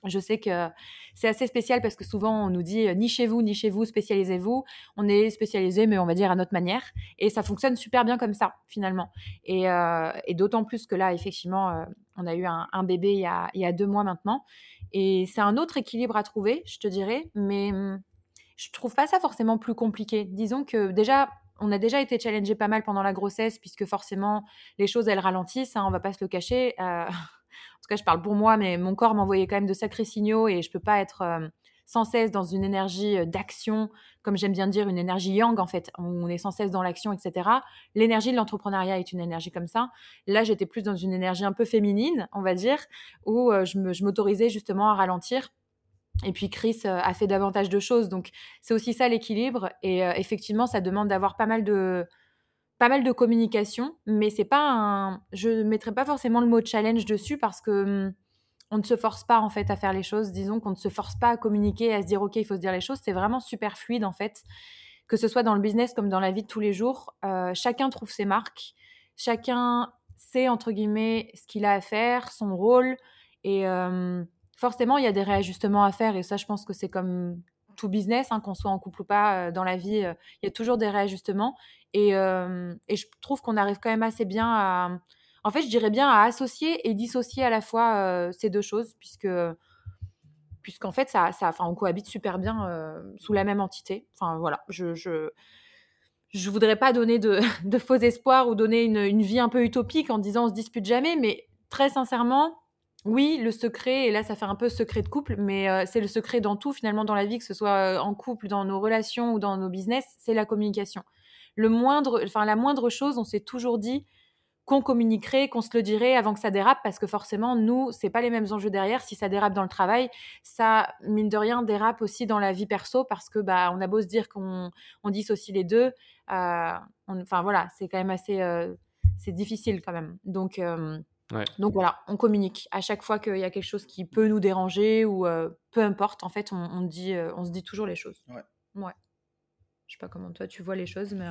Je sais que c'est assez spécial parce que souvent on nous dit euh, ni chez vous, ni chez vous, spécialisez-vous. On est spécialisé, mais on va dire à notre manière. Et ça fonctionne super bien comme ça, finalement. Et, euh, d'autant plus que là, effectivement, euh, on a eu un, bébé il y, a, deux mois maintenant. Et c'est un autre équilibre à trouver, je te dirais. Mais hum, je trouve pas ça forcément plus compliqué. Disons que déjà, on a déjà été challengé pas mal pendant la grossesse, puisque forcément, les choses, elles ralentissent, hein, on va pas se le cacher. en tout cas, je parle pour moi, mais mon corps m'envoyait quand même de sacrés signaux et je peux pas être euh, sans cesse dans une énergie d'action, comme j'aime bien dire, une énergie yang en fait, on est sans cesse dans l'action, etc. L'énergie de l'entrepreneuriat est une énergie comme ça. Là, j'étais plus dans une énergie un peu féminine, on va dire, où je m'autorisais justement à ralentir. Et puis Chris a fait davantage de choses, donc c'est aussi ça l'équilibre. Et effectivement, ça demande d'avoir pas mal de, pas mal de communication, mais c'est pas un. Je ne mettrai pas forcément le mot challenge dessus parce que hum, on ne se force pas en fait à faire les choses. Disons qu'on ne se force pas à communiquer, à se dire ok, il faut se dire les choses. C'est vraiment super fluide en fait, que ce soit dans le business comme dans la vie de tous les jours. Euh, chacun trouve ses marques, chacun sait entre guillemets ce qu'il a à faire, son rôle, et hum, forcément il y a des réajustements à faire. Et ça, je pense que c'est comme tout business, hein, qu'on soit en couple ou pas, euh, dans la vie, euh, il y a toujours des réajustements. Euh, et je trouve qu'on arrive quand même assez bien à, en fait, je dirais bien à associer et dissocier à la fois ces deux choses, puisque puisqu'en fait, ça, ça, on cohabite super bien sous la même entité. Enfin, voilà, je, je, je voudrais pas donner de, de faux espoirs ou donner une, une, vie un peu utopique en disant on se dispute jamais, mais très sincèrement, oui, le secret, et là ça fait un peu secret de couple, mais c'est le secret dans tout finalement dans la vie, que ce soit en couple, dans nos relations ou dans nos business, c'est la communication. Le moindre, enfin la moindre chose, on s'est toujours dit qu'on communiquerait, qu'on se le dirait avant que ça dérape, parce que forcément nous, c'est pas les mêmes enjeux derrière. Si ça dérape dans le travail, ça mine de rien dérape aussi dans la vie perso, parce que bah on a beau se dire qu'on on dissocie les deux, enfin voilà, c'est quand même assez, c'est difficile quand même. Donc donc voilà, on communique. À chaque fois qu'il y a quelque chose qui peut nous déranger ou peu importe, en fait, on, dit, on se dit toujours les choses. Ouais. ouais. Je sais pas comment toi tu vois les choses, mais.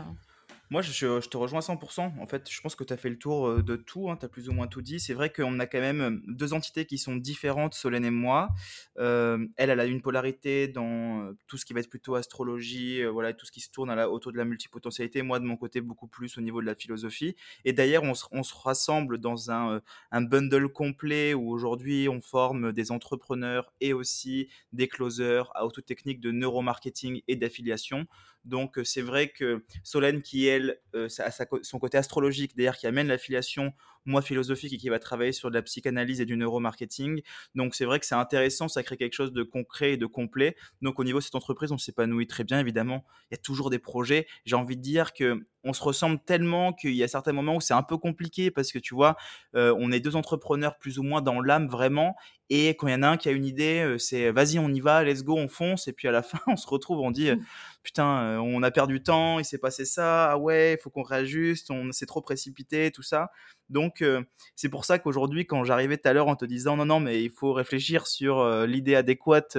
Moi, je, te rejoins à 100%. En fait, je pense que tu as fait le tour euh, de tout. Hein, tu as plus ou moins tout dit. C'est vrai qu'on a quand même euh, deux entités qui sont différentes, Solène et moi. Euh, elle, elle a une polarité dans tout ce qui va être plutôt astrologie, voilà, tout ce qui se tourne autour de la multipotentialité. Moi, de mon côté, beaucoup plus au niveau de la philosophie. Et d'ailleurs, on, se rassemble dans un, un bundle complet où aujourd'hui, on forme des entrepreneurs et aussi des closers à haute technique de neuromarketing et d'affiliation. Donc c'est vrai que Solène, qui elle, a son côté astrologique, d'ailleurs qui amène l'affiliation moi philosophique et qui va travailler sur de la psychanalyse et du neuromarketing. Donc c'est vrai que c'est intéressant, ça crée quelque chose de concret et de complet. Donc au niveau de cette entreprise, on s'épanouit très bien évidemment. Il y a toujours des projets. J'ai envie de dire que on se ressemble tellement qu'il y a certains moments où c'est un peu compliqué parce que tu vois, euh, on est deux entrepreneurs plus ou moins dans l'âme vraiment. Et quand il y en a un qui a une idée, euh, c'est vas-y, on y va, let's go, on fonce. Et puis à la fin, on se retrouve, on dit mmh. putain, euh, on a perdu temps, il s'est passé ça, ah ouais, il faut qu'on réajuste, on s'est trop précipité, tout ça. Donc, c'est pour ça qu'aujourd'hui, quand j'arrivais tout à l'heure en te disant non, non, mais il faut réfléchir sur l'idée adéquate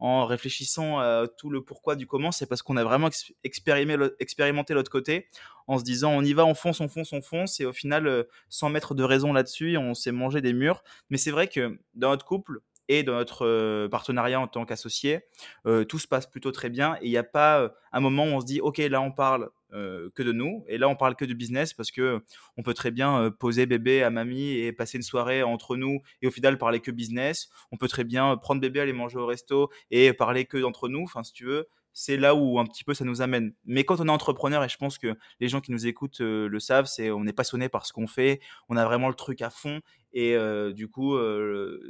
en réfléchissant à tout le pourquoi du comment, c'est parce qu'on a vraiment expérimenté l'autre côté en se disant on y va, on fonce, on fonce, on fonce, et au final, sans mettre de raison là-dessus, on s'est mangé des murs. Mais c'est vrai que dans notre couple, et dans notre partenariat en tant qu'associé, tout se passe plutôt très bien et il n'y a pas un moment où on se dit ok là on parle que de nous et là on parle que du business parce que on peut très bien poser bébé à mamie et passer une soirée entre nous et au final parler que business. On peut très bien prendre bébé aller manger au resto et parler que d'entre nous. Enfin si tu veux, c'est là où un petit peu ça nous amène. Mais quand on est entrepreneur, et je pense que les gens qui nous écoutent le savent, c'est on est passionné par ce qu'on fait, on a vraiment le truc à fond et du coup,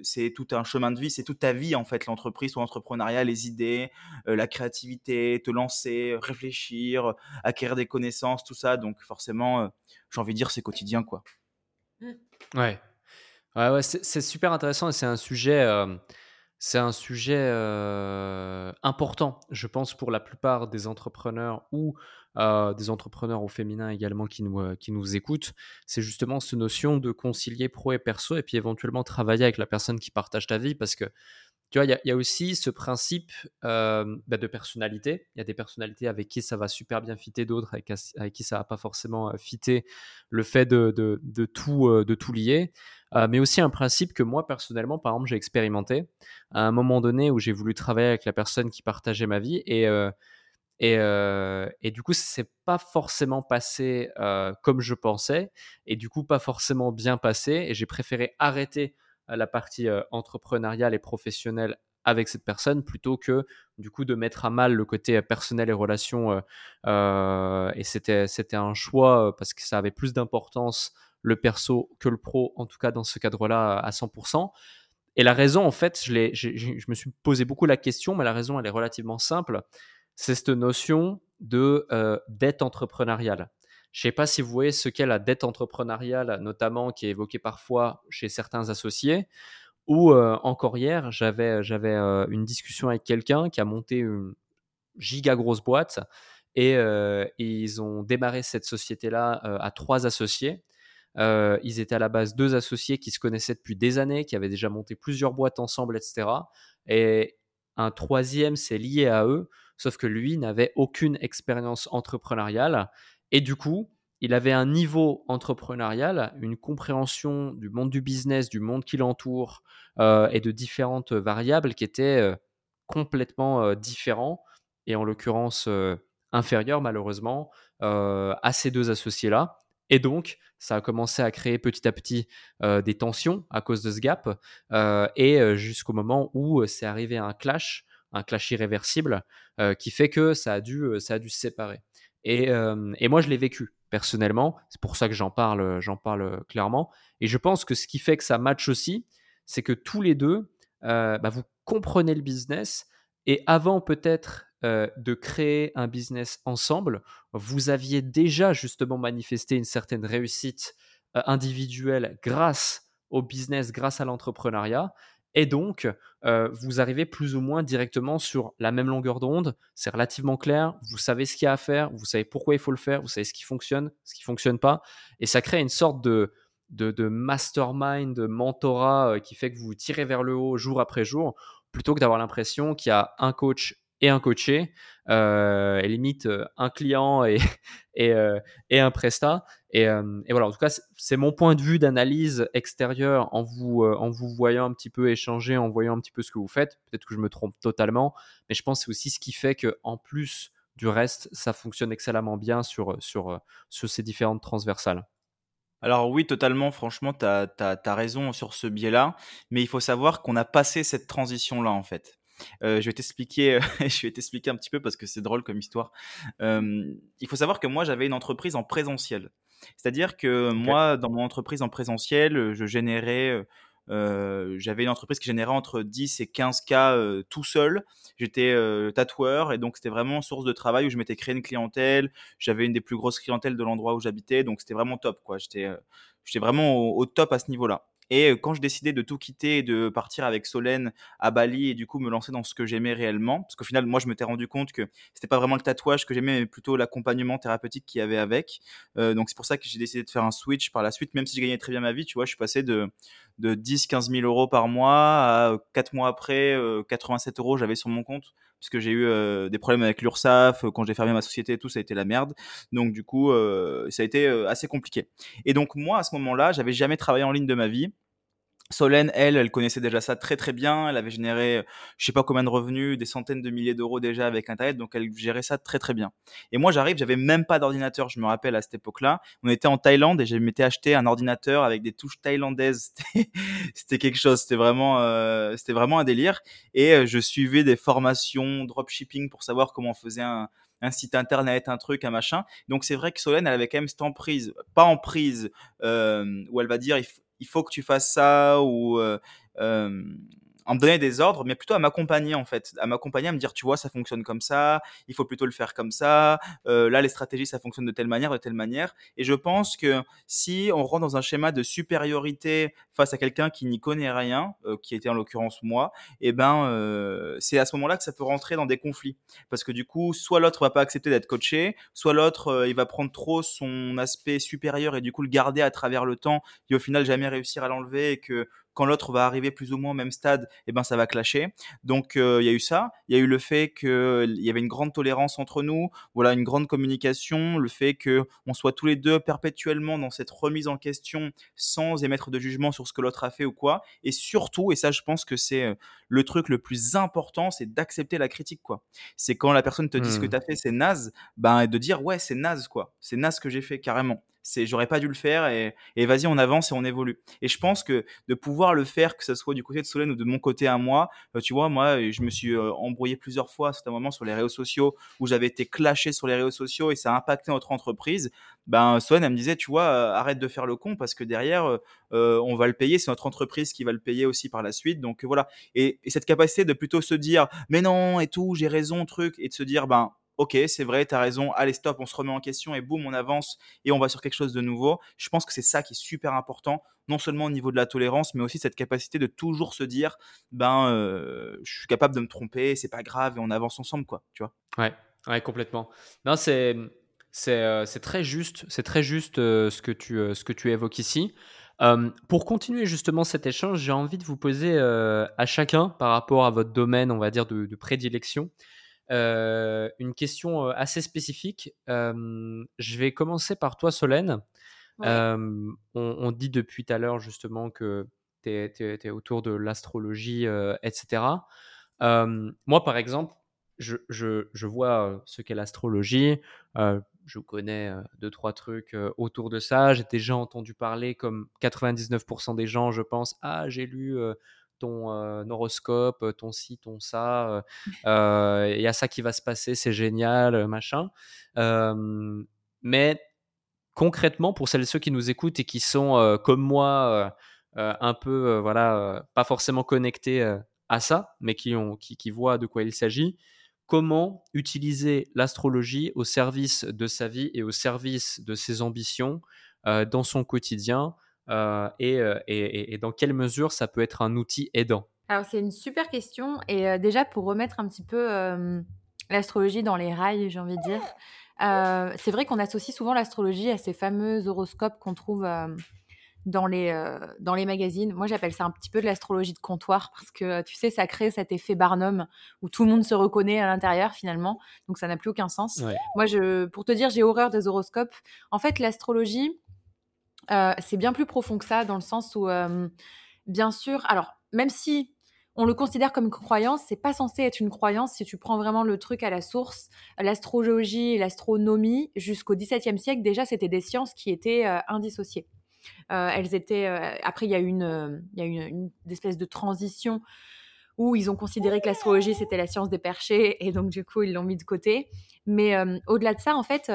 c'est tout un chemin de vie, c'est toute ta vie en fait, l'entreprise ou l'entrepreneuriat, les idées, la créativité, te lancer, réfléchir, acquérir des connaissances, tout ça. Donc forcément, j'ai envie de dire, c'est quotidien quoi. Mmh. Ouais, ouais, ouais c'est super intéressant et c'est un sujet. C'est un sujet important, je pense, pour la plupart des entrepreneurs ou euh, des entrepreneurs au féminin également qui nous, euh, qui nous écoutent, c'est justement cette notion de concilier pro et perso et puis éventuellement travailler avec la personne qui partage ta vie parce que tu vois, il y, a aussi ce principe euh, bah, de personnalité. Il y a des personnalités avec qui ça va super bien fitter, d'autres avec, qui ça va pas forcément fitter le fait de, de, tout, de tout lier. mais aussi un principe que moi, personnellement, par exemple, j'ai expérimenté à un moment donné où j'ai voulu travailler avec la personne qui partageait ma vie. Et, et, et, du coup, c'est pas forcément passé comme je pensais, et du coup, pas forcément bien passé. Et j'ai préféré arrêter la partie entrepreneuriale et professionnelle avec cette personne plutôt que du coup de mettre à mal le côté personnel et relations. et c'était c'était un choix parce que ça avait plus d'importance le perso que le pro, en tout cas dans ce cadre-là à 100%. Et la raison, en fait, je, me suis posé beaucoup la question, mais la raison, elle est relativement simple c'est cette notion de euh, dette entrepreneuriale. Je ne sais pas si vous voyez ce qu'est la dette entrepreneuriale, notamment qui est évoquée parfois chez certains associés. Ou euh, encore hier, j'avais euh, une discussion avec quelqu'un qui a monté une giga grosse boîte et, ils ont démarré cette société-là à trois associés. ils étaient à la base deux associés qui se connaissaient depuis des années, qui avaient déjà monté plusieurs boîtes ensemble, etc. Et un troisième s'est lié à eux sauf que lui n'avait aucune expérience entrepreneuriale et du coup, il avait un niveau entrepreneurial, une compréhension du monde du business, du monde qui l'entoure euh, et de différentes variables qui étaient euh, complètement euh, différents et en l'occurrence inférieurs malheureusement à ces deux associés-là. Et donc, ça a commencé à créer petit à petit des tensions à cause de ce gap, et jusqu'au moment où c'est arrivé un clash un clash irréversible euh, qui fait que ça a dû, euh, ça a dû se séparer. Et, euh, et moi, je l'ai vécu personnellement. C'est pour ça que j'en parle, j'en parle clairement. Et je pense que ce qui fait que ça match aussi, c'est que tous les deux, bah, vous comprenez le business. Et avant peut-être de créer un business ensemble, vous aviez déjà justement manifesté une certaine réussite individuelle grâce au business, grâce à l'entrepreneuriat. Et donc, euh, vous arrivez plus ou moins directement sur la même longueur d'onde. C'est relativement clair. Vous savez ce qu'il y a à faire. Vous savez pourquoi il faut le faire. Vous savez ce qui fonctionne, ce qui fonctionne pas. Et ça crée une sorte de, mastermind, de mentorat euh, qui fait que vous vous tirez vers le haut jour après jour, plutôt que d'avoir l'impression qu'il y a un coach et un coaché, euh, et limite euh, un client et, et, euh, et un prestat. Et, et, voilà, en tout cas, c'est mon point de vue d'analyse extérieure en vous, en vous voyant un petit peu échanger, en voyant un petit peu ce que vous faites. Peut-être que je me trompe totalement, mais je pense que c'est aussi ce qui fait que en plus du reste, ça fonctionne excellemment bien sur, sur, sur ces différentes transversales. Alors oui, totalement, franchement, tu as, raison sur ce biais-là, mais il faut savoir qu'on a passé cette transition-là, en fait. Euh, je vais t'expliquer, je vais t'expliquer un petit peu parce que c'est drôle comme histoire. il faut savoir que moi, j'avais une entreprise en présentiel. C'est-à-dire que moi, dans mon entreprise en présentiel, je générais, j'avais une entreprise qui générait entre 10 et 15 cas tout seul. J'étais tatoueur et donc c'était vraiment source de travail où je m'étais créé une clientèle. J'avais une des plus grosses clientèles de l'endroit où j'habitais, donc c'était vraiment top. quoi. J'étais, j'étais vraiment au, top à ce niveau-là. Et quand je décidais de tout quitter et de partir avec Solène à Bali et du coup me lancer dans ce que j'aimais réellement, parce qu'au final, moi, je m'étais rendu compte que c'était pas vraiment le tatouage que j'aimais, mais plutôt l'accompagnement thérapeutique qu'il y avait avec. donc c'est pour ça que j'ai décidé de faire un switch par la suite, même si je gagnais très bien ma vie, tu vois, je suis passé de, de 10, 15 000 euros par mois à 4 mois après, 87 euros j'avais sur mon compte puisque j'ai eu euh, des problèmes avec l'URSSAF, euh, quand j'ai fermé ma société et tout, ça a été la merde. Donc du coup, euh, ça a été assez compliqué. Et donc moi, à ce moment-là, j'avais jamais travaillé en ligne de ma vie. Solène, elle, elle connaissait déjà ça très très bien. Elle avait généré, je sais pas combien de revenus, des centaines de milliers d'euros déjà avec Internet, donc elle gérait ça très très bien. Et moi, j'arrive, j'avais même pas d'ordinateur. Je me rappelle à cette époque-là, on était en Thaïlande et je m'étais acheté un ordinateur avec des touches thaïlandaises. C'était quelque chose. C'était vraiment, euh, c'était vraiment un délire. Et euh, je suivais des formations dropshipping pour savoir comment on faisait un, un site internet, un truc, un machin. Donc c'est vrai que Solène, elle avait quand même cette emprise, pas emprise euh, où elle va dire il faut que tu fasses ça ou euh, en me donner des ordres, mais plutôt à m'accompagner en fait, à m'accompagner, à me dire tu vois ça fonctionne comme ça, il faut plutôt le faire comme ça, euh, là les stratégies ça fonctionne de telle manière, de telle manière, et je pense que si on rentre dans un schéma de supériorité face à quelqu'un qui n'y connaît rien, euh, qui était en l'occurrence moi, eh ben euh, c'est à ce moment-là que ça peut rentrer dans des conflits, parce que du coup soit l'autre va pas accepter d'être coaché, soit l'autre il va prendre trop son aspect supérieur et du coup le garder à travers le temps et au final jamais réussir à l'enlever et que quand l'autre va arriver plus ou moins au même stade, eh ben ça va clasher. Donc euh, il y a eu ça, il y a eu le fait qu'il y avait une grande tolérance entre nous, voilà une grande communication, le fait que on soit tous les deux perpétuellement dans cette remise en question sans émettre de jugement sur ce que l'autre a fait ou quoi, et surtout, et ça je pense que c'est euh, le truc le plus important, c'est d'accepter la critique quoi. C'est quand la personne te dit ce que mmh. tu as fait c'est naze, ben de dire ouais c'est naze quoi, c'est naze que j'ai fait carrément c'est j'aurais pas dû le faire et, et vas-y on avance et on évolue. Et je pense que de pouvoir le faire que ce soit du côté de Solène ou de mon côté à moi euh, tu vois moi je me suis euh, embrouillé plusieurs fois à certains moments sur les réseaux sociaux où j'avais été clashé sur les réseaux sociaux et ça a impacté notre entreprise. Ben Solène elle me disait tu vois euh, arrête de faire le con parce que derrière on va le payer c'est notre entreprise qui va le payer aussi par la suite. Donc voilà. Et, et cette capacité de plutôt se dire mais non et tout j'ai raison truc et de se dire ben ok, c'est vrai, tu as raison, allez, stop, on se remet en question et boum, on avance et on va sur quelque chose de nouveau. Je pense que c'est ça qui est super important, non seulement au niveau de la tolérance, mais aussi cette capacité de toujours se dire, ben, je suis capable de me tromper, c'est pas grave et on avance ensemble, quoi, tu vois? Ouais, ouais, complètement. Non, c'est. C'est très juste, c'est très juste ce, que tu, ce que tu évoques ici. pour continuer justement cet échange, j'ai envie de vous poser à chacun, par rapport à votre domaine, on va dire, de, de prédilection, euh, une question assez spécifique. je vais commencer par toi, Solène. On, dit depuis tout à l'heure justement que tu es, autour de l'astrologie, etc. moi, par exemple, je, je, je vois ce qu'est l'astrologie. je connais deux, trois trucs autour de ça. J'ai déjà entendu parler, comme 99% des gens, je pense, ah, j'ai lu ton horoscope, ton ci, ton ça, il y a ça qui va se passer, c'est génial, machin. mais concrètement, pour celles et ceux qui nous écoutent et qui sont comme moi, un peu, voilà, pas forcément connectés à ça, mais qui, ont, qui, qui voient de quoi il s'agit, comment utiliser l'astrologie au service de sa vie et au service de ses ambitions dans son quotidien euh, euh, et, et, dans quelle mesure ça peut être un outil aidant? Alors c'est une super question et euh, déjà pour remettre un petit peu l'astrologie dans les rails, j'ai envie de dire, c'est vrai qu'on associe souvent l'astrologie à ces fameux horoscopes qu'on trouve dans les, dans les magazines. Moi, j'appelle ça un petit peu de l'astrologie de comptoir parce que, tu sais, ça crée cet effet Barnum où tout le monde se reconnaît à l'intérieur finalement. Donc, ça n'a plus aucun sens. Moi, je, pour te dire, j'ai horreur des horoscopes. En fait, l'astrologie, euh, c'est bien plus profond que ça, dans le sens où, euh, bien sûr, alors, même si on le considère comme une croyance, c'est pas censé être une croyance si tu prends vraiment le truc à la source. L'astrologie et l'astronomie, jusqu'au XVIIe siècle, déjà, c'était des sciences qui étaient euh, indissociées. elles étaient. après, il y a eu une, y a une, espèce de transition où ils ont considéré que l'astrologie c'était la science des perchés et donc du coup ils l'ont mis de côté. Mais au-delà de ça, en fait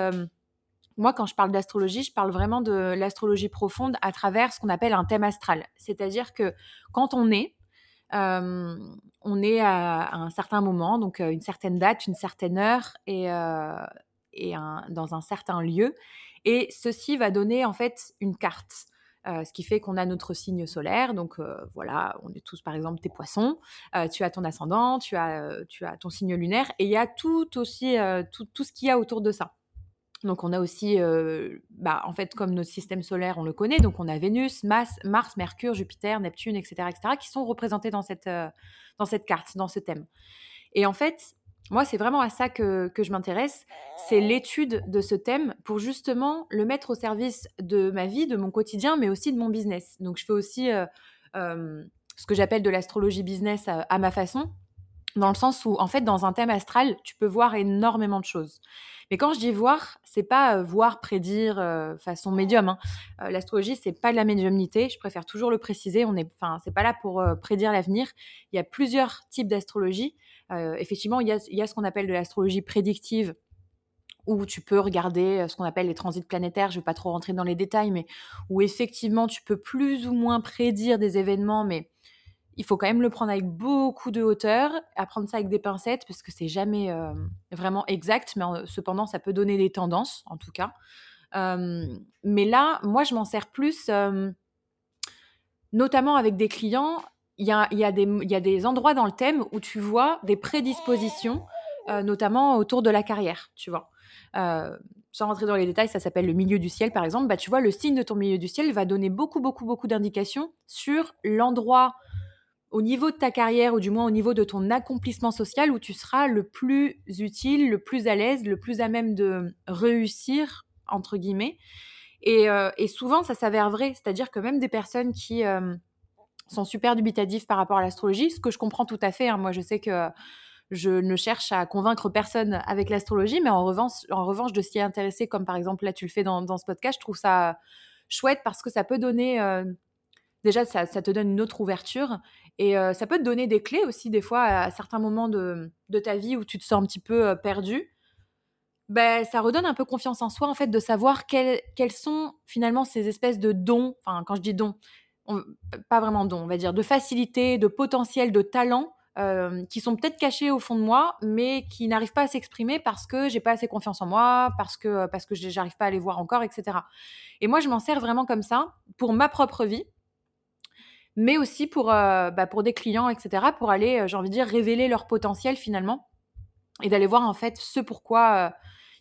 moi, quand je parle d'astrologie, je parle vraiment de l'astrologie profonde à travers ce qu'on appelle un thème astral. C'est-à-dire que quand on est, euh, on est à, un certain moment, donc euh, une certaine date, une certaine heure et, euh, dans un certain lieu. Et ceci va donner en fait une carte. ce qui fait qu'on a notre signe solaire. Donc voilà, on est tous par exemple tes poissons. tu as ton ascendant, tu as, tu as ton signe lunaire, et il y a tout aussi tout, tout ce qu'il y a autour de ça. Donc on a aussi, bah, en fait, comme notre système solaire, on le connaît, donc on a Vénus, Mars, Mercure, Jupiter, Neptune, etc., etc., qui sont représentés dans cette, dans cette carte, dans ce thème. Et en fait, moi, c'est vraiment à ça que, je m'intéresse, c'est l'étude de ce thème pour justement le mettre au service de ma vie, de mon quotidien, mais aussi de mon business. Donc je fais aussi ce que j'appelle de l'astrologie business à ma façon, dans le sens où, en fait, dans un thème astral, tu peux voir énormément de choses. Mais quand je dis voir, c'est pas euh, voir, prédire euh, façon médium. Hein. Euh, l'astrologie, c'est pas de la médiumnité. Je préfère toujours le préciser. On est, enfin, c'est pas là pour prédire l'avenir. Il y a plusieurs types d'astrologie. effectivement, il y a, ce qu'on appelle de l'astrologie prédictive, où tu peux regarder ce qu'on appelle les transits planétaires. Je vais pas trop rentrer dans les détails, mais où effectivement, tu peux plus ou moins prédire des événements, mais il faut quand même le prendre avec beaucoup de hauteur, apprendre ça avec des pincettes parce que c'est jamais euh, vraiment exact, mais cependant ça peut donner des tendances en tout cas. mais là, moi je m'en sers plus, notamment avec des clients. Il y a, des endroits dans le thème où tu vois des prédispositions, euh, notamment autour de la carrière, tu vois. Euh, sans rentrer dans les détails, ça s'appelle le milieu du ciel par exemple. Bah, tu vois, le signe de ton milieu du ciel va donner beaucoup, beaucoup, beaucoup d'indications sur l'endroit au niveau de ta carrière, ou du moins au niveau de ton accomplissement social, où tu seras le plus utile, le plus à l'aise, le plus à même de réussir, entre guillemets. Et, euh, souvent, ça s'avère vrai. C'est-à-dire que même des personnes qui euh, sont super dubitatives par rapport à l'astrologie, ce que je comprends tout à fait, hein. moi je sais que je ne cherche à convaincre personne avec l'astrologie, mais en revanche, en revanche de s'y intéresser, comme par exemple là tu le fais dans, ce podcast, je trouve ça chouette parce que ça peut donner... Euh, déjà, ça, te donne une autre ouverture et ça peut te donner des clés aussi, des fois, à, certains moments de, ta vie où tu te sens un petit peu perdu. Ben, ça redonne un peu confiance en soi, en fait, de savoir quels, sont finalement ces espèces de dons. Enfin, quand je dis dons, pas vraiment dons, on va dire de facilité, de potentiel, de talent. qui sont peut-être cachés au fond de moi, mais qui n'arrivent pas à s'exprimer parce que j'ai pas assez confiance en moi, parce que parce que j'arrive pas à les voir encore, etc. Et moi, je m'en sers vraiment comme ça pour ma propre vie, mais aussi pour, euh, bah, pour des clients, etc., pour aller, euh, j'ai envie de dire, révéler leur potentiel finalement, et d'aller voir en fait ce pourquoi euh,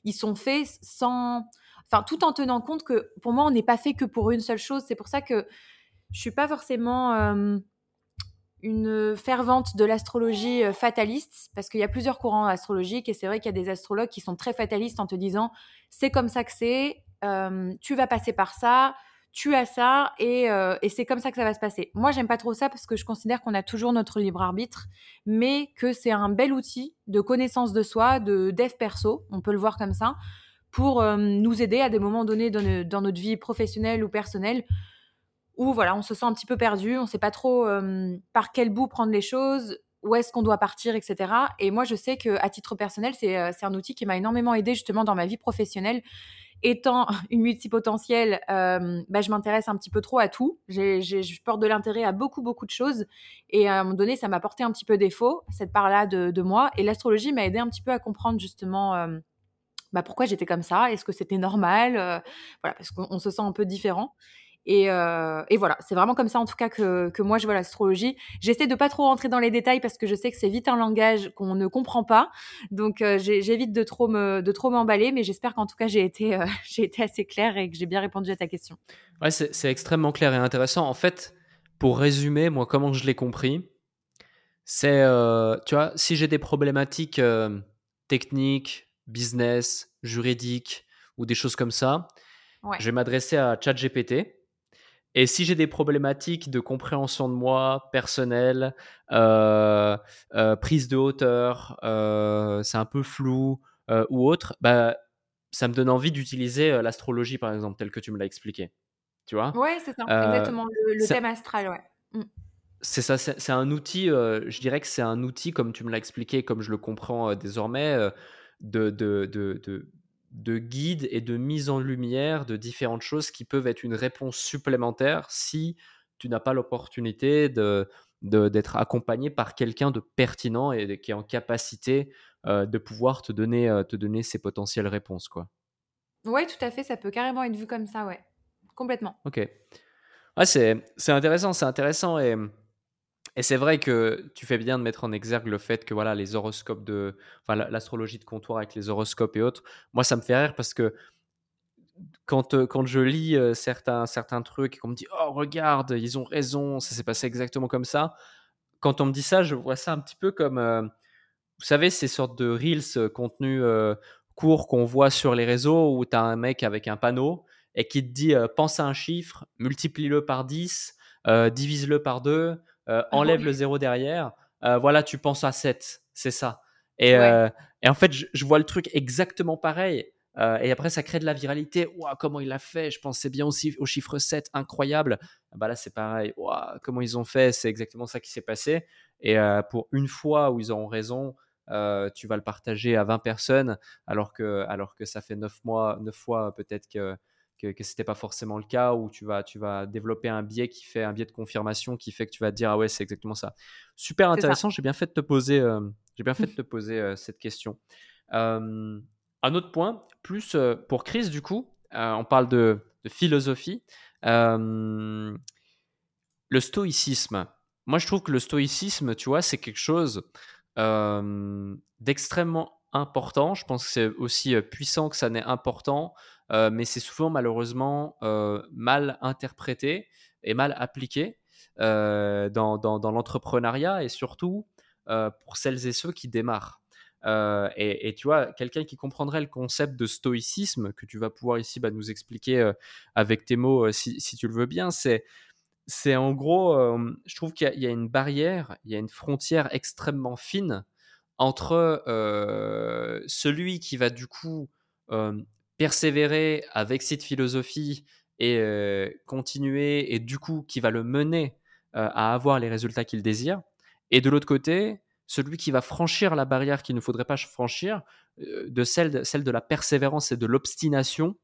ils sont faits sans... Enfin, tout en tenant compte que pour moi, on n'est pas fait que pour une seule chose. C'est pour ça que je suis pas forcément une fervente de l'astrologie fataliste, parce qu'il y a plusieurs courants astrologiques, et c'est vrai qu'il y a des astrologues qui sont très fatalistes en te disant c'est comme ça que c'est, tu vas passer par ça, tu as ça euh, et, c'est comme ça que ça va se passer. Moi, j'aime pas trop ça parce que je considère qu'on a toujours notre libre arbitre, mais que c'est un bel outil de connaissance de soi, de dev perso, on peut le voir comme ça, pour euh, nous aider à des moments donnés dans, notre vie professionnelle ou personnelle où voilà, on se sent un petit peu perdu, on sait pas trop euh, par quel bout prendre les choses, où est-ce qu'on doit partir, etc. Et moi, je sais que à titre personnel, c'est un outil qui m'a énormément aidé justement dans ma vie professionnelle étant une multipotentielle, euh, bah, je m'intéresse un petit peu trop à tout. je porte de l'intérêt à beaucoup, beaucoup de choses. Et à un moment donné, ça m'a porté un petit peu défaut, cette part-là de, moi. Et l'astrologie m'a aidé un petit peu à comprendre justement euh, bah, pourquoi j'étais comme ça. Est-ce que c'était normal euh, Voilà, parce qu'on se sent un peu différent. Euh, et, voilà, c'est vraiment comme ça en tout cas que, moi je vois l'astrologie. J'essaie de pas trop rentrer dans les détails parce que je sais que c'est vite un langage qu'on ne comprend pas. Donc euh, j'évite de trop me, de trop m'emballer, mais j'espère qu'en tout cas j'ai été, euh, j'ai été assez claire et que j'ai bien répondu à ta question. Ouais, c'est extrêmement clair et intéressant. En fait, pour résumer, moi comment je l'ai compris, c'est, tu vois, si j'ai des problématiques techniques, business, juridiques ou des choses comme ça, je vais m'adresser à ChatGPT et si j'ai des problématiques de compréhension de moi, personnelle, euh, euh, prise de hauteur, euh, c'est un peu flou ou autre, bah, ça me donne envie d'utiliser l'astrologie, par exemple, tel que tu me l'as expliqué. Tu vois? Ouais, c'est ça, exactement, le, thème astral, ouais. Mmh. C'est ça, c'est un outil, je dirais que c'est un outil, comme tu me l'as expliqué, comme je le comprends désormais, de, de, de, de guide et de mise en lumière de différentes choses qui peuvent être une réponse supplémentaire si tu n'as pas l'opportunité de, d'être accompagné par quelqu'un de pertinent et qui est en capacité euh, de pouvoir te donner, euh, te donner ces potentielles réponses. Quoi. Ouais, tout à fait, ça peut carrément être vu comme ça, ouais. Complètement. Ok. Ouais, c'est intéressant, c'est intéressant et et c'est vrai que tu fais bien de mettre en exergue le fait que voilà les horoscopes de, enfin l'astrologie de comptoir avec les horoscopes et autres. Moi, ça me fait rire parce que quand, euh, quand je lis euh, certains, certains trucs et qu'on me dit oh regarde ils ont raison ça s'est passé exactement comme ça quand on me dit ça je vois ça un petit peu comme euh, vous savez ces sortes de reels contenu courts qu'on voit sur les réseaux où tu as un mec avec un panneau et qui te dit pense à un chiffre multiplie-le par 10 divise-le par 2 ah enlève le zéro derrière voilà tu penses à 7 c'est ça et, et en fait je vois le truc exactement pareil euh, et après, ça crée de la viralité. Waouh, comment il a fait Je pensais bien aussi au chiffre 7, incroyable. Bah là, c'est pareil. Waouh, comment ils ont fait C'est exactement ça qui s'est passé. Et euh, pour une fois où ils auront raison, euh, tu vas le partager à 20 personnes, alors que, alors que ça fait 9 mois, 9 fois peut-être que, que, que ce n'était pas forcément le cas, où tu vas, tu vas développer un biais qui fait un biais de confirmation qui fait que tu vas te dire ah ouais c'est exactement ça. Super intéressant. J'ai bien fait de te poser, j'ai bien fait de te poser cette question. Un autre point, plus euh, pour Chris, du coup, euh, on parle de, philosophie. Euh, le stoïcisme. Moi, je trouve que le stoïcisme, tu vois, c'est quelque chose d'extrêmement important. Je pense que c'est aussi puissant que ça n'est important, mais c'est souvent malheureusement mal interprété et mal appliqué dans, dans l'entrepreneuriat et surtout pour celles et ceux qui démarrent. Euh, et, tu vois, quelqu'un qui comprendrait le concept de stoïcisme, que tu vas pouvoir ici bah, nous expliquer euh, avec tes mots euh, si, tu le veux bien, c'est en gros, je trouve qu'il y, a une barrière, il y a une frontière extrêmement fine entre celui qui va du coup persévérer avec cette philosophie et continuer, et du coup qui va le mener à avoir les résultats qu'il désire, et de l'autre côté, celui qui va franchir la barrière qu'il ne faudrait pas franchir, euh, de celle, de celle de la persévérance et de l'obstination,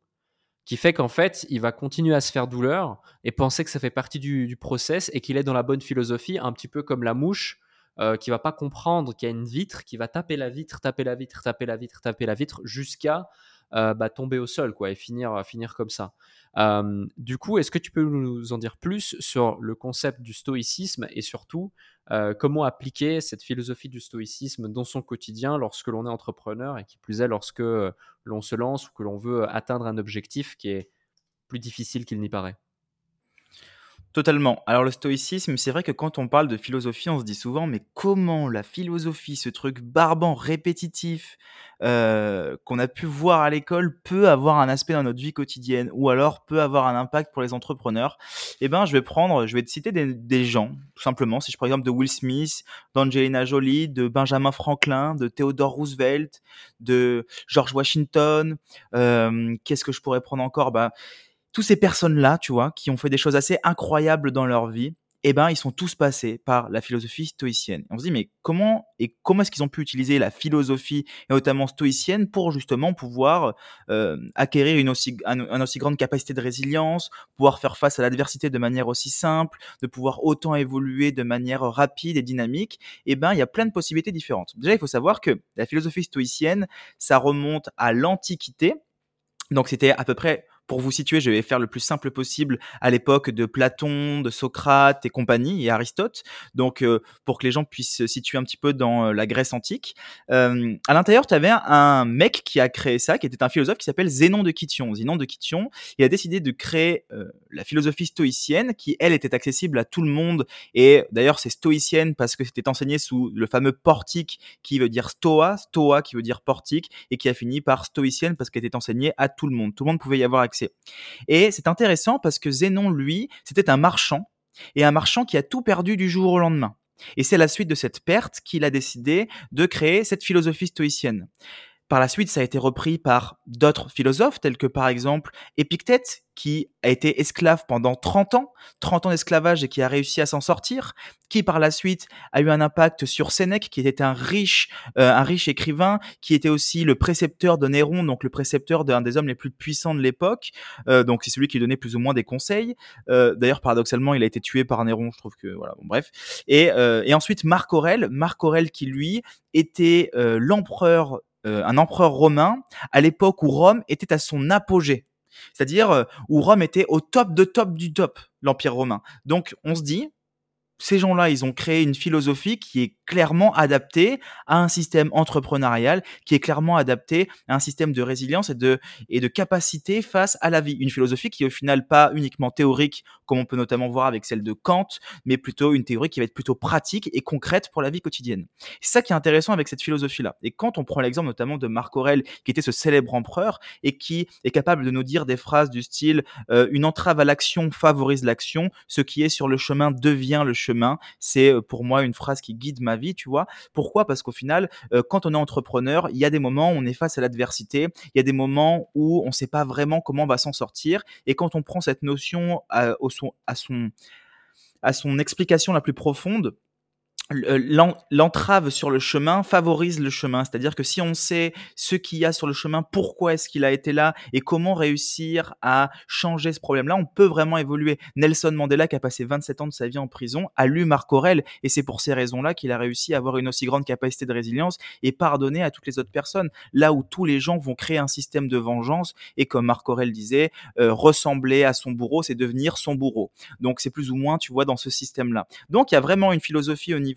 qui fait qu'en fait, il va continuer à se faire douleur et penser que ça fait partie du, process et qu'il est dans la bonne philosophie, un petit peu comme la mouche euh, qui va pas comprendre qu'il y a une vitre, qui va taper la vitre, taper la vitre, taper la vitre, taper la vitre, jusqu'à euh, bah, tomber au sol quoi, et finir, finir comme ça. du coup, est-ce que tu peux nous en dire plus sur le concept du stoïcisme et surtout euh, comment appliquer cette philosophie du stoïcisme dans son quotidien lorsque l'on est entrepreneur et qui plus est lorsque euh, l'on se lance ou que l'on veut atteindre un objectif qui est plus difficile qu'il n'y paraît? Totalement. Alors le stoïcisme, c'est vrai que quand on parle de philosophie, on se dit souvent, mais comment la philosophie, ce truc barbant, répétitif, euh, qu'on a pu voir à l'école, peut avoir un aspect dans notre vie quotidienne, ou alors peut avoir un impact pour les entrepreneurs? Eh ben, je vais prendre, je vais te citer des, gens, tout simplement. Si je prends exemple de Will Smith, d'Angelina Jolie, de Benjamin Franklin, de Theodore Roosevelt, de George Washington. Euh, qu'est-ce que je pourrais prendre encore? Ben tous ces personnes-là, tu vois, qui ont fait des choses assez incroyables dans leur vie, eh ben, ils sont tous passés par la philosophie stoïcienne. on se dit, mais comment et comment est-ce qu'ils ont pu utiliser la philosophie, et notamment stoïcienne, pour justement pouvoir euh, acquérir une aussi, une aussi grande capacité de résilience, pouvoir faire face à l'adversité de manière aussi simple, de pouvoir autant évoluer de manière rapide et dynamique? Eh ben, il y a plein de possibilités différentes. Déjà, il faut savoir que la philosophie stoïcienne, ça remonte à l'Antiquité. Donc, c'était à peu près pour vous situer, je vais faire le plus simple possible à l'époque de Platon, de Socrate et compagnie, et Aristote. Donc, euh, pour que les gens puissent se situer un petit peu dans euh, la Grèce antique. Euh, à l'intérieur, tu avais un mec qui a créé ça, qui était un philosophe qui s'appelle Zénon de Kition. Zénon de Kition, il a décidé de créer la philosophie stoïcienne, qui, elle, était accessible à tout le monde. Et d'ailleurs, c'est stoïcienne parce que c'était enseigné sous le fameux portique qui veut dire stoa, stoa qui veut dire portique, et qui a fini par stoïcienne parce qu'elle était enseignée à tout le monde. Tout le monde pouvait y avoir accès et c'est intéressant parce que Zénon, lui, c'était un marchand, et un marchand qui a tout perdu du jour au lendemain. Et c'est la suite de cette perte qu'il a décidé de créer cette philosophie stoïcienne. Par la suite, ça a été repris par d'autres philosophes, tels que par exemple Épictète, qui a été esclave pendant 30 ans, 30 ans d'esclavage et qui a réussi à s'en sortir, qui par la suite a eu un impact sur Sénèque, qui était un riche, euh, un riche écrivain, qui était aussi le précepteur de Néron, donc le précepteur d'un des hommes les plus puissants de l'époque, euh, donc c'est celui qui donnait plus ou moins des conseils. Euh, d'ailleurs, paradoxalement, il a été tué par Néron, je trouve que voilà, bon, bref. Et, et ensuite Marc Aurèle, Marc Aurèle qui lui était l'empereur euh, un empereur romain à l'époque où Rome était à son apogée. C'est-à-dire euh, où Rome était au top de top du top, l'Empire romain. Donc on se dit, ces gens-là, ils ont créé une philosophie qui est clairement adaptée à un système entrepreneurial, qui est clairement adapté à un système de résilience et de, et de capacité face à la vie. Une philosophie qui au final pas uniquement théorique, comme on peut notamment voir avec celle de Kant, mais plutôt une théorie qui va être plutôt pratique et concrète pour la vie quotidienne. C'est ça qui est intéressant avec cette philosophie-là. Et quand on prend l'exemple notamment de Marc Aurèle, qui était ce célèbre empereur et qui est capable de nous dire des phrases du style euh, une entrave à l'action favorise l'action, ce qui est sur le chemin devient le chemin. C'est euh, pour moi une phrase qui guide ma vie, tu vois. Pourquoi? Parce qu'au final, euh, quand on est entrepreneur, il y a des moments où on est face à l'adversité, il y a des moments où on ne sait pas vraiment comment on va s'en sortir. Et quand on prend cette notion à, son, à, son, à son explication la plus profonde, euh, l'entrave sur le chemin favorise le chemin. C'est-à-dire que si on sait ce qu'il y a sur le chemin, pourquoi est-ce qu'il a été là et comment réussir à changer ce problème-là, on peut vraiment évoluer. Nelson Mandela, qui a passé 27 ans de sa vie en prison, a lu Marc Aurel et c'est pour ces raisons-là qu'il a réussi à avoir une aussi grande capacité de résilience et pardonner à toutes les autres personnes. Là où tous les gens vont créer un système de vengeance et comme Marc Aurel disait, euh, ressembler à son bourreau, c'est devenir son bourreau. Donc c'est plus ou moins, tu vois, dans ce système-là. Donc il y a vraiment une philosophie au niveau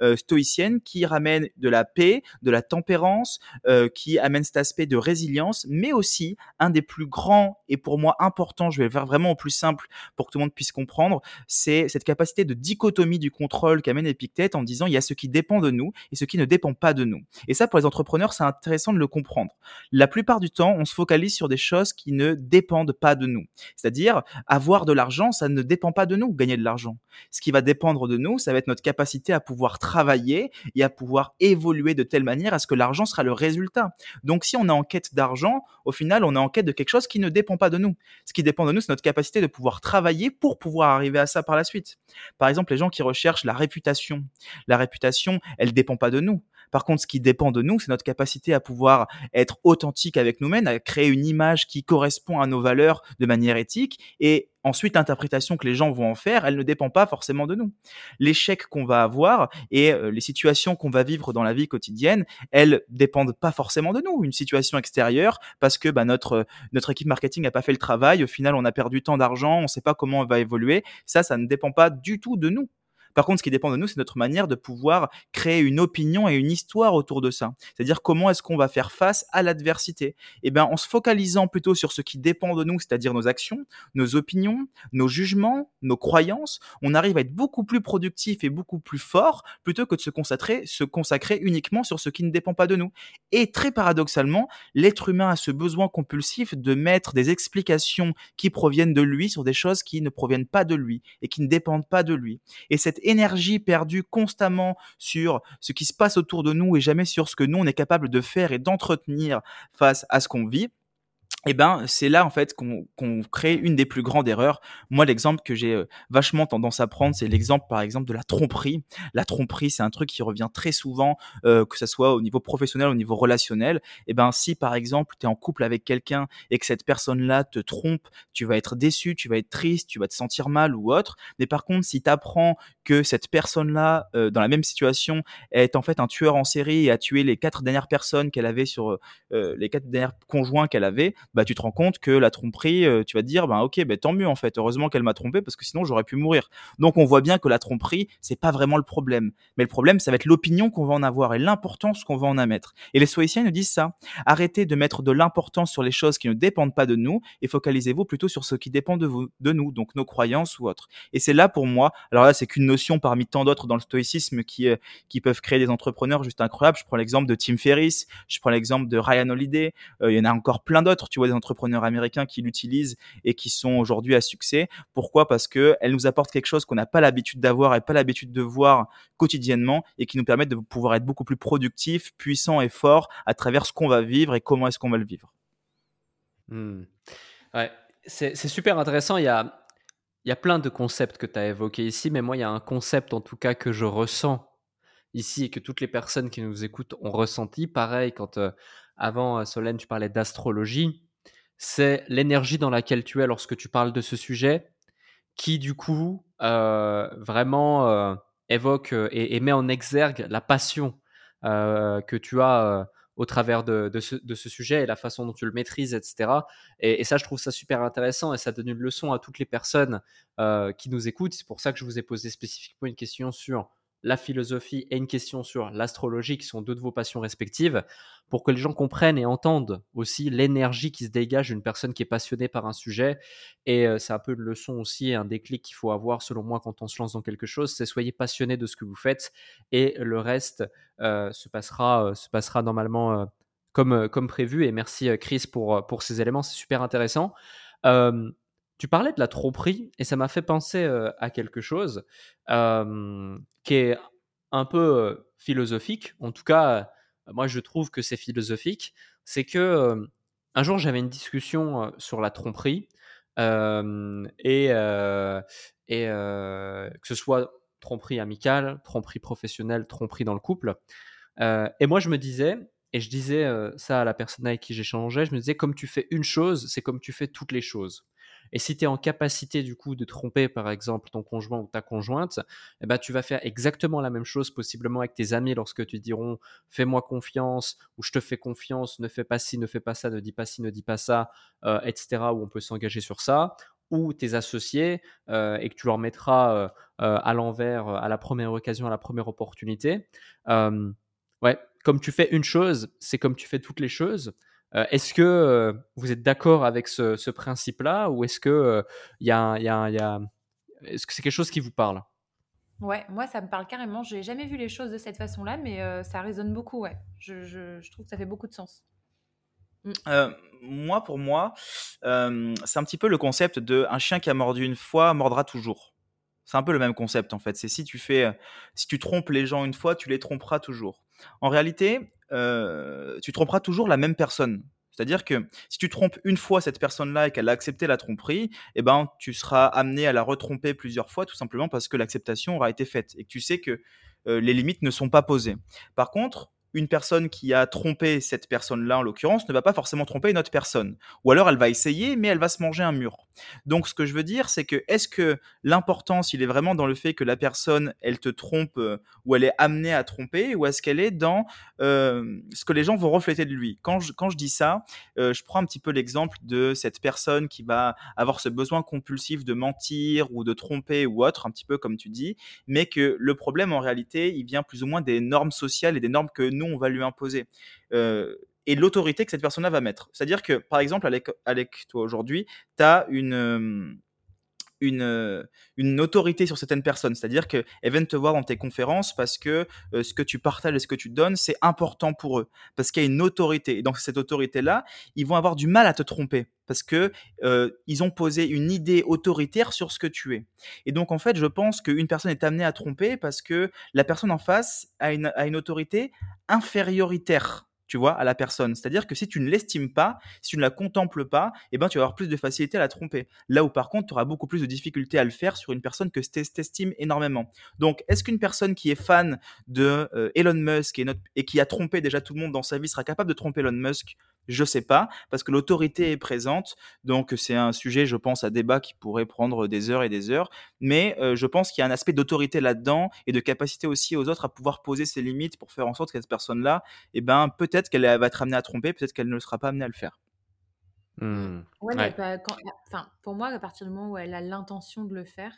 euh, stoïcienne qui ramène de la paix, de la tempérance, euh, qui amène cet aspect de résilience, mais aussi un des plus grands et pour moi important, je vais le faire vraiment au plus simple pour que tout le monde puisse comprendre, c'est cette capacité de dichotomie du contrôle qu'amène Épictète en disant il y a ce qui dépend de nous et ce qui ne dépend pas de nous. Et ça, pour les entrepreneurs, c'est intéressant de le comprendre. La plupart du temps, on se focalise sur des choses qui ne dépendent pas de nous. C'est-à-dire, avoir de l'argent, ça ne dépend pas de nous, gagner de l'argent. Ce qui va dépendre de nous, ça va être notre capacité à pouvoir travailler et à pouvoir évoluer de telle manière à ce que l'argent sera le résultat. Donc si on est en quête d'argent, au final, on est en quête de quelque chose qui ne dépend pas de nous. Ce qui dépend de nous, c'est notre capacité de pouvoir travailler pour pouvoir arriver à ça par la suite. Par exemple, les gens qui recherchent la réputation. La réputation, elle dépend pas de nous. Par contre, ce qui dépend de nous, c'est notre capacité à pouvoir être authentique avec nous-mêmes, à créer une image qui correspond à nos valeurs de manière éthique et ensuite l'interprétation que les gens vont en faire, elle ne dépend pas forcément de nous. L'échec qu'on va avoir et euh, les situations qu'on va vivre dans la vie quotidienne, elles dépendent pas forcément de nous. Une situation extérieure parce que bah, notre notre équipe marketing n'a pas fait le travail, au final on a perdu tant d'argent, on ne sait pas comment on va évoluer. Ça, ça ne dépend pas du tout de nous. Par contre, ce qui dépend de nous, c'est notre manière de pouvoir créer une opinion et une histoire autour de ça. C'est-à-dire comment est-ce qu'on va faire face à l'adversité. Eh bien, en se focalisant plutôt sur ce qui dépend de nous, c'est-à-dire nos actions, nos opinions, nos jugements, nos croyances, on arrive à être beaucoup plus productif et beaucoup plus fort plutôt que de se consacrer, se consacrer uniquement sur ce qui ne dépend pas de nous. Et très paradoxalement, l'être humain a ce besoin compulsif de mettre des explications qui proviennent de lui sur des choses qui ne proviennent pas de lui et qui ne dépendent pas de lui. Et cette énergie perdue constamment sur ce qui se passe autour de nous et jamais sur ce que nous, on est capable de faire et d'entretenir face à ce qu'on vit, eh ben, c'est là en fait qu'on crée une des plus grandes erreurs. Moi, l'exemple que j'ai euh, vachement tendance à prendre, c'est l'exemple par exemple de la tromperie. La tromperie, c'est un truc qui revient très souvent, euh, que ce soit au niveau professionnel, au niveau relationnel. Eh ben, si par exemple tu es en couple avec quelqu'un et que cette personne-là te trompe, tu vas être déçu, tu vas être triste, tu vas te sentir mal ou autre. Mais par contre, si tu apprends que cette personne-là, euh, dans la même situation, est en fait un tueur en série et a tué les quatre dernières personnes qu'elle avait sur les quatre derniers conjoints qu'elle avait, bah, tu te rends compte que la tromperie, euh, tu vas te dire, bah, ok, bah, tant mieux en fait, heureusement qu'elle m'a trompé parce que sinon j'aurais pu mourir. Donc on voit bien que la tromperie, c'est pas vraiment le problème. Mais le problème, ça va être l'opinion qu'on va en avoir et l'importance qu'on va en mettre. Et les stoïciens nous disent ça. Arrêtez de mettre de l'importance sur les choses qui ne dépendent pas de nous et focalisez-vous plutôt sur ce qui dépend de, vous, de nous, donc nos croyances ou autres. Et c'est là pour moi, alors là, c'est qu'une notion parmi tant d'autres dans le stoïcisme qui, euh, qui peuvent créer des entrepreneurs juste incroyables. Je prends l'exemple de Tim Ferriss, je prends l'exemple de Ryan Holiday, euh, il y en a encore plein d'autres, tu vois, des entrepreneurs américains qui l'utilisent et qui sont aujourd'hui à succès. Pourquoi? Parce que elle nous apporte quelque chose qu'on n'a pas l'habitude d'avoir et pas l'habitude de voir quotidiennement et qui nous permettent de pouvoir être beaucoup plus productifs, puissants et forts à travers ce qu'on va vivre et comment est-ce qu'on va le vivre. Hmm. Ouais, c'est super intéressant. Il y a, il y a plein de concepts que tu as évoqués ici, mais moi, il y a un concept en tout cas que je ressens ici et que toutes les personnes qui nous écoutent ont ressenti. Pareil, quand euh, avant, euh, Solène, tu parlais d'astrologie c'est l'énergie dans laquelle tu es lorsque tu parles de ce sujet qui, du coup, euh, vraiment euh, évoque euh, et, met en exergue la passion que tu as au travers de, ce, sujet et la façon dont tu le maîtrises, etc. Et, ça, je trouve ça super intéressant et ça donne une leçon à toutes les personnes qui nous écoutent. C'est pour ça que je vous ai posé spécifiquement une question sur la philosophie et une question sur l'astrologie, qui sont deux de vos passions respectives, pour que les gens comprennent et entendent aussi l'énergie qui se dégage d'une personne qui est passionnée par un sujet. Et euh, c'est un peu une leçon aussi, un déclic qu'il faut avoir, selon moi, quand on se lance dans quelque chose, c'est soyez passionné de ce que vous faites, et le reste euh, se, passera, euh, se passera normalement comme, comme prévu. Et merci Chris pour, pour ces éléments, c'est super intéressant. Tu parlais de la tromperie et ça m'a fait penser à quelque chose qui est un peu philosophique. En tout cas, moi je trouve que c'est philosophique. C'est que un jour j'avais une discussion sur la tromperie et que ce soit tromperie amicale, tromperie professionnelle, tromperie dans le couple. et moi je me disais, et je disais ça à la personne avec qui j'échangeais, je me disais comme tu fais une chose, c'est comme tu fais toutes les choses. Et si tu es en capacité du coup de tromper par exemple ton conjoint ou ta conjointe, eh ben, tu vas faire exactement la même chose possiblement avec tes amis lorsque tu diront fais-moi confiance ou je te fais confiance, ne fais pas ci, ne fais pas ça, ne dis pas ci, ne dis pas ça, euh, etc. où on peut s'engager sur ça ou tes associés euh, et que tu leur mettras euh, à l'envers à la première occasion, à la première opportunité. ouais, comme tu fais une chose, c'est comme tu fais toutes les choses. Euh, est-ce que euh, vous êtes d'accord avec ce, principe-là ou est-ce que il est-ce que c'est quelque chose qui vous parle? Ouais, moi ça me parle carrément. J'ai jamais vu les choses de cette façon-là, mais euh, ça résonne beaucoup. Ouais, je, trouve que ça fait beaucoup de sens. Mm. moi, pour moi, c'est un petit peu le concept de un chien qui a mordu une fois mordra toujours. C'est un peu le même concept en fait. C'est si tu fais, si tu trompes les gens une fois, tu les tromperas toujours. En réalité, euh, tu tromperas toujours la même personne. C'est-à-dire que si tu trompes une fois cette personne-là et qu'elle a accepté la tromperie, eh ben, tu seras amené à la retromper plusieurs fois, tout simplement parce que l'acceptation aura été faite et que tu sais que euh, les limites ne sont pas posées. Par contre, une personne qui a trompé cette personne-là, en l'occurrence, ne va pas forcément tromper une autre personne. Ou alors elle va essayer, mais elle va se manger un mur. Donc ce que je veux dire, c'est que est-ce que l'importance, il est vraiment dans le fait que la personne, elle te trompe euh, ou elle est amenée à tromper, ou est-ce qu'elle est dans euh, ce que les gens vont refléter de lui? Quand je, quand je dis ça, euh, je prends un petit peu l'exemple de cette personne qui va avoir ce besoin compulsif de mentir ou de tromper ou autre, un petit peu comme tu dis, mais que le problème en réalité, il vient plus ou moins des normes sociales et des normes que nous, on va lui imposer. Euh, et l'autorité que cette personne-là va mettre. C'est-à-dire que, par exemple, avec, toi aujourd'hui, tu as une, euh, euh, une autorité sur certaines personnes. C'est-à-dire qu'elles viennent te voir dans tes conférences parce que ce que tu partages et ce que tu donnes, c'est important pour eux. Parce qu'il y a une autorité. Et dans cette autorité-là, ils vont avoir du mal à te tromper. Parce que ils ont posé une idée autoritaire sur ce que tu es. Et donc, en fait, je pense qu'une personne est amenée à tromper parce que la personne en face a une, a une autorité inférioritaire tu vois, à la personne. C'est-à-dire que si tu ne l'estimes pas, si tu ne la contemples pas, eh ben, tu vas avoir plus de facilité à la tromper. Là où par contre, tu auras beaucoup plus de difficulté à le faire sur une personne que tu estimes énormément. Donc, est-ce qu'une personne qui est fan de euh, Elon Musk et, et qui a trompé déjà tout le monde dans sa vie sera capable de tromper Elon Musk? Je sais pas, parce que l'autorité est présente. Donc c'est un sujet, je pense, à débat qui pourrait prendre des heures et des heures. Mais euh, je pense qu'il y a un aspect d'autorité là-dedans et de capacité aussi aux autres à pouvoir poser ses limites pour faire en sorte que cette personne-là, eh ben, peut-être qu'elle va être amenée à tromper, peut-être qu'elle ne sera pas amenée à le faire. Mmh. Ouais, Mais bah, enfin, pour moi, à partir du moment où elle a l'intention de le faire,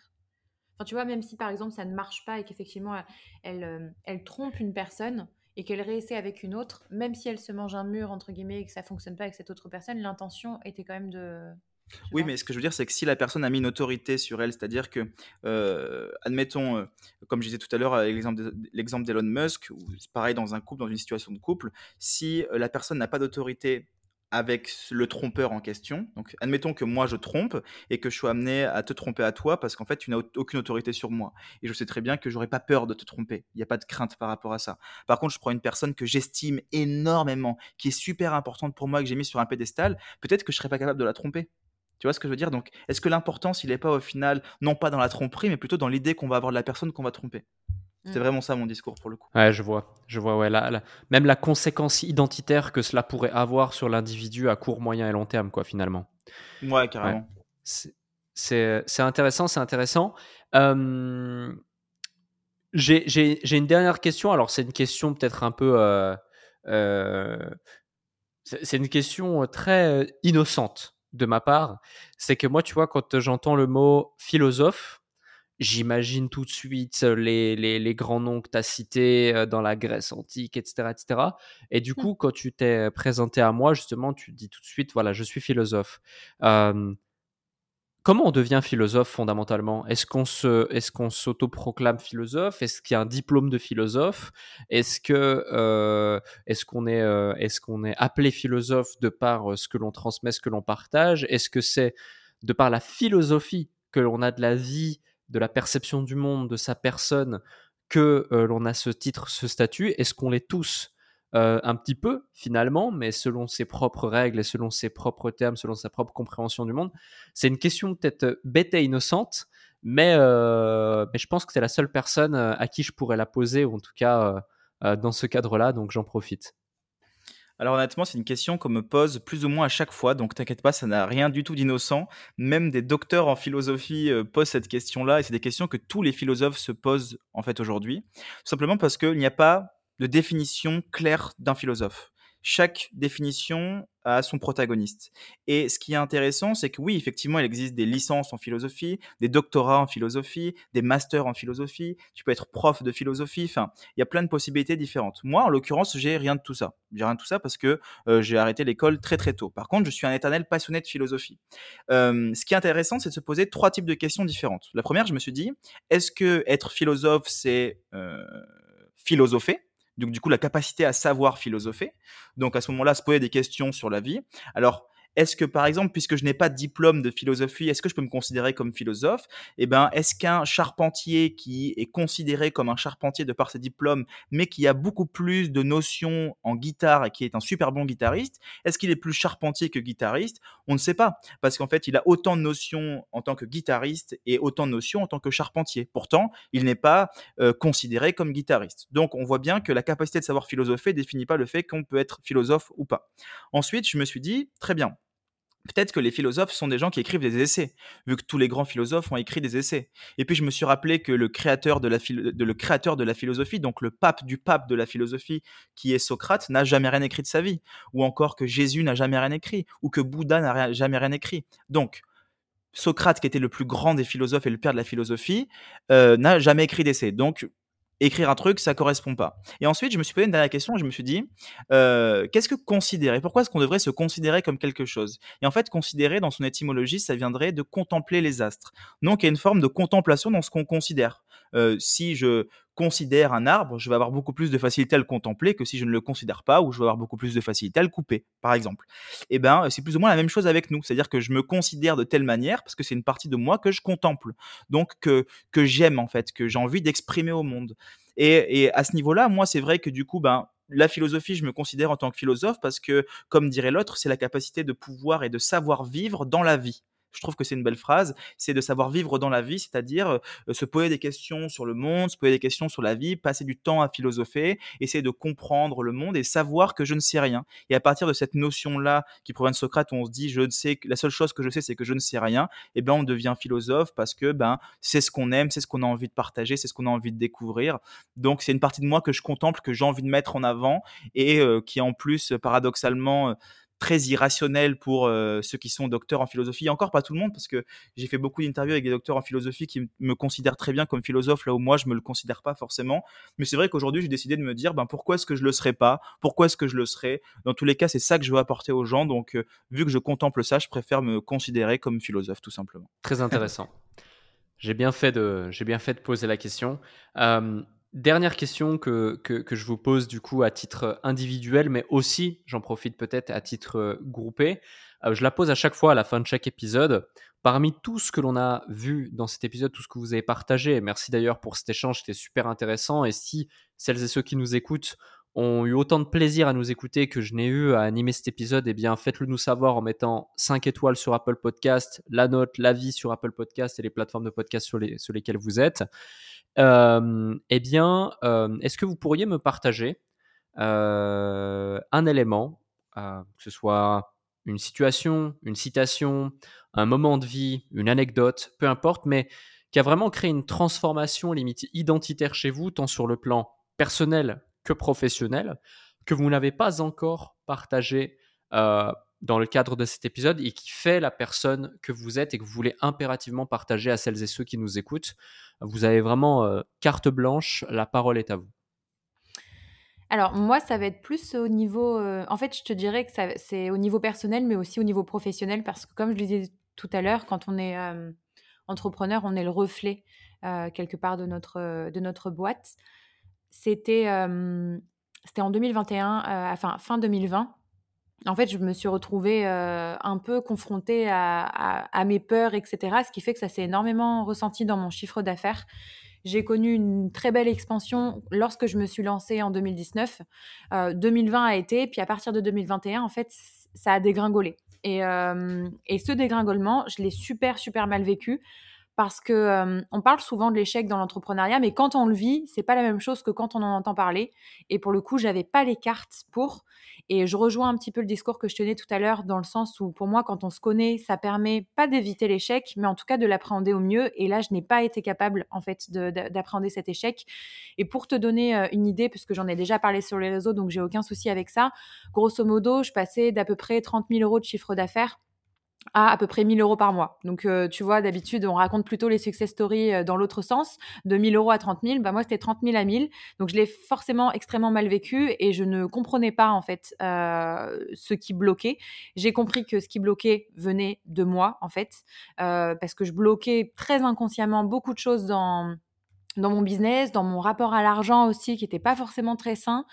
enfin, tu vois, même si par exemple ça ne marche pas et qu'effectivement elle, euh, elle trompe une personne, et qu'elle réessaie avec une autre, même si elle se mange un mur, entre guillemets, et que ça fonctionne pas avec cette autre personne, l'intention était quand même de... Oui, mais ce que je veux dire, c'est que si la personne a mis une autorité sur elle, c'est-à-dire que, euh, admettons, euh, comme je disais tout à l'heure, l'exemple d'Elon Musk, ou pareil dans un couple, dans une situation de couple, si euh, la personne n'a pas d'autorité avec le trompeur en question. Donc, admettons que moi je trompe et que je sois amené à te tromper à toi parce qu'en fait tu n'as aucune autorité sur moi. Et je sais très bien que j'aurais pas peur de te tromper. Il n'y a pas de crainte par rapport à ça. Par contre, je prends une personne que j'estime énormément, qui est super importante pour moi, que j'ai mis sur un pédestal. Peut-être que je serais pas capable de la tromper. Tu vois ce que je veux dire? Donc, est-ce que l'importance, il n'est pas au final, non pas dans la tromperie, mais plutôt dans l'idée qu'on va avoir de la personne qu'on va tromper? C'est mm. vraiment ça mon discours pour le coup. Ouais, je vois, je vois, ouais, même la conséquence identitaire que cela pourrait avoir sur l'individu à court, moyen et long terme, quoi, finalement. Ouais, carrément. C'est intéressant, c'est intéressant. J'ai une dernière question. Alors, c'est une question peut-être un peu, euh, c'est une question très innocente de ma part. C'est que moi, tu vois, quand j'entends le mot philosophe, j'imagine tout de suite les, les, grands noms que tu as cités dans la Grèce antique, etc. etc. Et du mmh. coup, quand tu t'es présenté à moi, justement, tu dis tout de suite, voilà, je suis philosophe. Comment on devient philosophe fondamentalement? Est-ce qu'on se, est-ce qu'on s'autoproclame philosophe? Est-ce qu'il y a un diplôme de philosophe? Est-ce que, euh, est-ce qu'on est, euh, est-ce qu'on est appelé philosophe de par euh, ce que l'on transmet, ce que l'on partage? Est-ce que c'est de par la philosophie que l'on a de la vie, de la perception du monde, de sa personne, que l'on a ce titre, ce statut? Est-ce qu'on l'est tous? Euh, un petit peu finalement, mais selon ses propres règles et selon ses propres termes, selon sa propre compréhension du monde. C'est une question peut-être euh, bête et innocente, mais, euh, mais je pense que c'est la seule personne à qui je pourrais la poser, ou en tout cas dans ce cadre-là, donc j'en profite. Alors honnêtement, c'est une question qu'on me pose plus ou moins à chaque fois, donc t'inquiète pas, ça n'a rien du tout d'innocent. Même des docteurs en philosophie posent cette question-là, et c'est des questions que tous les philosophes se posent en fait aujourd'hui, simplement parce qu'il n'y a pas de définition claire d'un philosophe. Chaque définition a son protagoniste. Et ce qui est intéressant, c'est que oui, effectivement, il existe des licences en philosophie, des doctorats en philosophie, des masters en philosophie, tu peux être prof de philosophie, enfin, il y a plein de possibilités différentes. Moi, en l'occurrence, j'ai rien de tout ça. J'ai rien de tout ça parce que euh, j'ai arrêté l'école très très tôt. Par contre, je suis un éternel passionné de philosophie. Euh, ce qui est intéressant, c'est de se poser trois types de questions différentes. La première, je me suis dit, est-ce que être philosophe, c'est euh, philosopher? Donc du coup la capacité à savoir philosopher. Donc à ce moment-là, se poser des questions sur la vie. Alors est-ce que, par exemple, puisque je n'ai pas de diplôme de philosophie, est-ce que je peux me considérer comme philosophe? Eh ben, est-ce qu'un charpentier qui est considéré comme un charpentier de par ses diplômes, mais qui a beaucoup plus de notions en guitare et qui est un super bon guitariste, est-ce qu'il est plus charpentier que guitariste? On ne sait pas, parce qu'en fait, il a autant de notions en tant que guitariste et autant de notions en tant que charpentier. Pourtant, il n'est pas euh, considéré comme guitariste. Donc, on voit bien que la capacité de savoir philosopher définit pas le fait qu'on peut être philosophe ou pas. Ensuite, je me suis dit, très bien, Peut-être que les philosophes sont des gens qui écrivent des essais, vu que tous les grands philosophes ont écrit des essais. Et puis je me suis rappelé que le créateur de la, le créateur de la philosophie, donc le pape du pape de la philosophie, qui est Socrate, n'a jamais rien écrit de sa vie. Ou encore que Jésus n'a jamais rien écrit, ou que Bouddha n'a jamais rien écrit. Donc, Socrate, qui était le plus grand des philosophes et le père de la philosophie, euh, n'a jamais écrit d'essai. Donc, écrire un truc, ça correspond pas. Et ensuite, je me suis posé une dernière question, je me suis dit, euh, qu'est-ce que considérer? Pourquoi est-ce qu'on devrait se considérer comme quelque chose? Et en fait, considérer, dans son étymologie, ça viendrait de contempler les astres. Donc, il y a une forme de contemplation dans ce qu'on considère. Si je considère un arbre, je vais avoir beaucoup plus de facilité à le contempler que si je ne le considère pas, ou je vais avoir beaucoup plus de facilité à le couper, par exemple. Et eh ben, c'est plus ou moins la même chose avec nous. C'est-à-dire que je me considère de telle manière parce que c'est une partie de moi que je contemple, donc que, que j'aime en fait, que j'ai envie d'exprimer au monde. Et, et à ce niveau-là, moi, c'est vrai que du coup, ben, la philosophie, je me considère en tant que philosophe parce que, comme dirait l'autre, c'est la capacité de pouvoir et de savoir vivre dans la vie je trouve que c'est une belle phrase, c'est de savoir vivre dans la vie, c'est-à-dire euh, se poser des questions sur le monde, se poser des questions sur la vie, passer du temps à philosopher, essayer de comprendre le monde et savoir que je ne sais rien. Et à partir de cette notion-là qui provient de Socrate, où on se dit je ne sais, la seule chose que je sais, c'est que je ne sais rien, et eh ben on devient philosophe parce que ben c'est ce qu'on aime, c'est ce qu'on a envie de partager, c'est ce qu'on a envie de découvrir. Donc c'est une partie de moi que je contemple, que j'ai envie de mettre en avant et euh, qui en plus paradoxalement très irrationnel pour euh, ceux qui sont docteurs en philosophie. Et encore pas tout le monde, parce que j'ai fait beaucoup d'interviews avec des docteurs en philosophie qui me considèrent très bien comme philosophe, là où moi je me le considère pas forcément. Mais c'est vrai qu'aujourd'hui j'ai décidé de me dire, ben pourquoi est-ce que je le serais pas? Pourquoi est-ce que je le serais? Dans tous les cas, c'est ça que je veux apporter aux gens. Donc, euh, vu que je contemple ça, je préfère me considérer comme philosophe, tout simplement. Très intéressant. j'ai bien fait de, j'ai bien fait de poser la question. Euh, Dernière question que, que, je vous pose du coup à titre individuel, mais aussi, j'en profite peut-être à titre euh, groupé. Euh, je la pose à chaque fois à la fin de chaque épisode. Parmi tout ce que l'on a vu dans cet épisode, tout ce que vous avez partagé, merci d'ailleurs pour cet échange, c'était super intéressant. Et si celles et ceux qui nous écoutent ont eu autant de plaisir à nous écouter que je n'ai eu à animer cet épisode, eh bien faites-le nous savoir en mettant 5 étoiles sur Apple Podcast, la note, l'avis sur Apple Podcast et les plateformes de podcast sur, les, sur lesquelles vous êtes. Euh, eh bien, euh, est-ce que vous pourriez me partager euh, un élément, que ce soit une situation, une citation, un moment de vie, une anecdote, peu importe, mais qui a vraiment créé une transformation limite identitaire chez vous, tant sur le plan personnel que professionnel, que vous n'avez pas encore partagé dans le cadre de cet épisode et qui fait la personne que vous êtes et que vous voulez impérativement partager à celles et ceux qui nous écoutent. Vous avez vraiment euh, carte blanche, la parole est à vous. Alors moi, ça va être plus au niveau... Euh, en fait, je te dirais que c'est au niveau personnel, mais aussi au niveau professionnel, parce que comme je le disais tout à l'heure, quand on est euh, entrepreneur, on est le reflet quelque part de notre, de notre boîte. C'était c'était en 2021, enfin fin 2020 en fait, je me suis retrouvée euh, un peu confrontée à, mes peurs, etc. Ce qui fait que ça s'est énormément ressenti dans mon chiffre d'affaires. J'ai connu une très belle expansion lorsque je me suis lancée en 2019. 2020 euh, a été, puis à partir de 2021, en fait, ça a dégringolé. Et, euh, et ce dégringolement, je l'ai super, super mal vécu parce que on parle souvent de l'échec dans l'entrepreneuriat, mais quand on le vit, c'est pas la même chose que quand on en entend parler. Et pour le coup, j'avais pas les cartes pour. Et je rejoins un petit peu le discours que je tenais tout à l'heure, dans le sens où pour moi, quand on se connaît, ça permet pas d'éviter l'échec, mais en tout cas de l'appréhender au mieux. Et là, je n'ai pas été capable en fait d'appréhender cet échec. Et pour te donner une idée, puisque j'en ai déjà parlé sur les réseaux, donc j'ai aucun souci avec ça. Grosso modo, je passais d'à peu près 30 000 euros de chiffre d'affaires à à peu près 1000 euros par mois. Donc, euh, tu vois, d'habitude, on raconte plutôt les success stories euh, dans l'autre sens, de 1000 euros à 30 000. Bah, moi, c'était 30 000 à 1000. Donc, je l'ai forcément extrêmement mal vécu et je ne comprenais pas, en fait, euh, ce qui bloquait. J'ai compris que ce qui bloquait venait de moi, en fait, parce que je bloquais très inconsciemment beaucoup de choses dans dans mon business, dans mon rapport à l'argent aussi, qui n'était pas forcément très sain,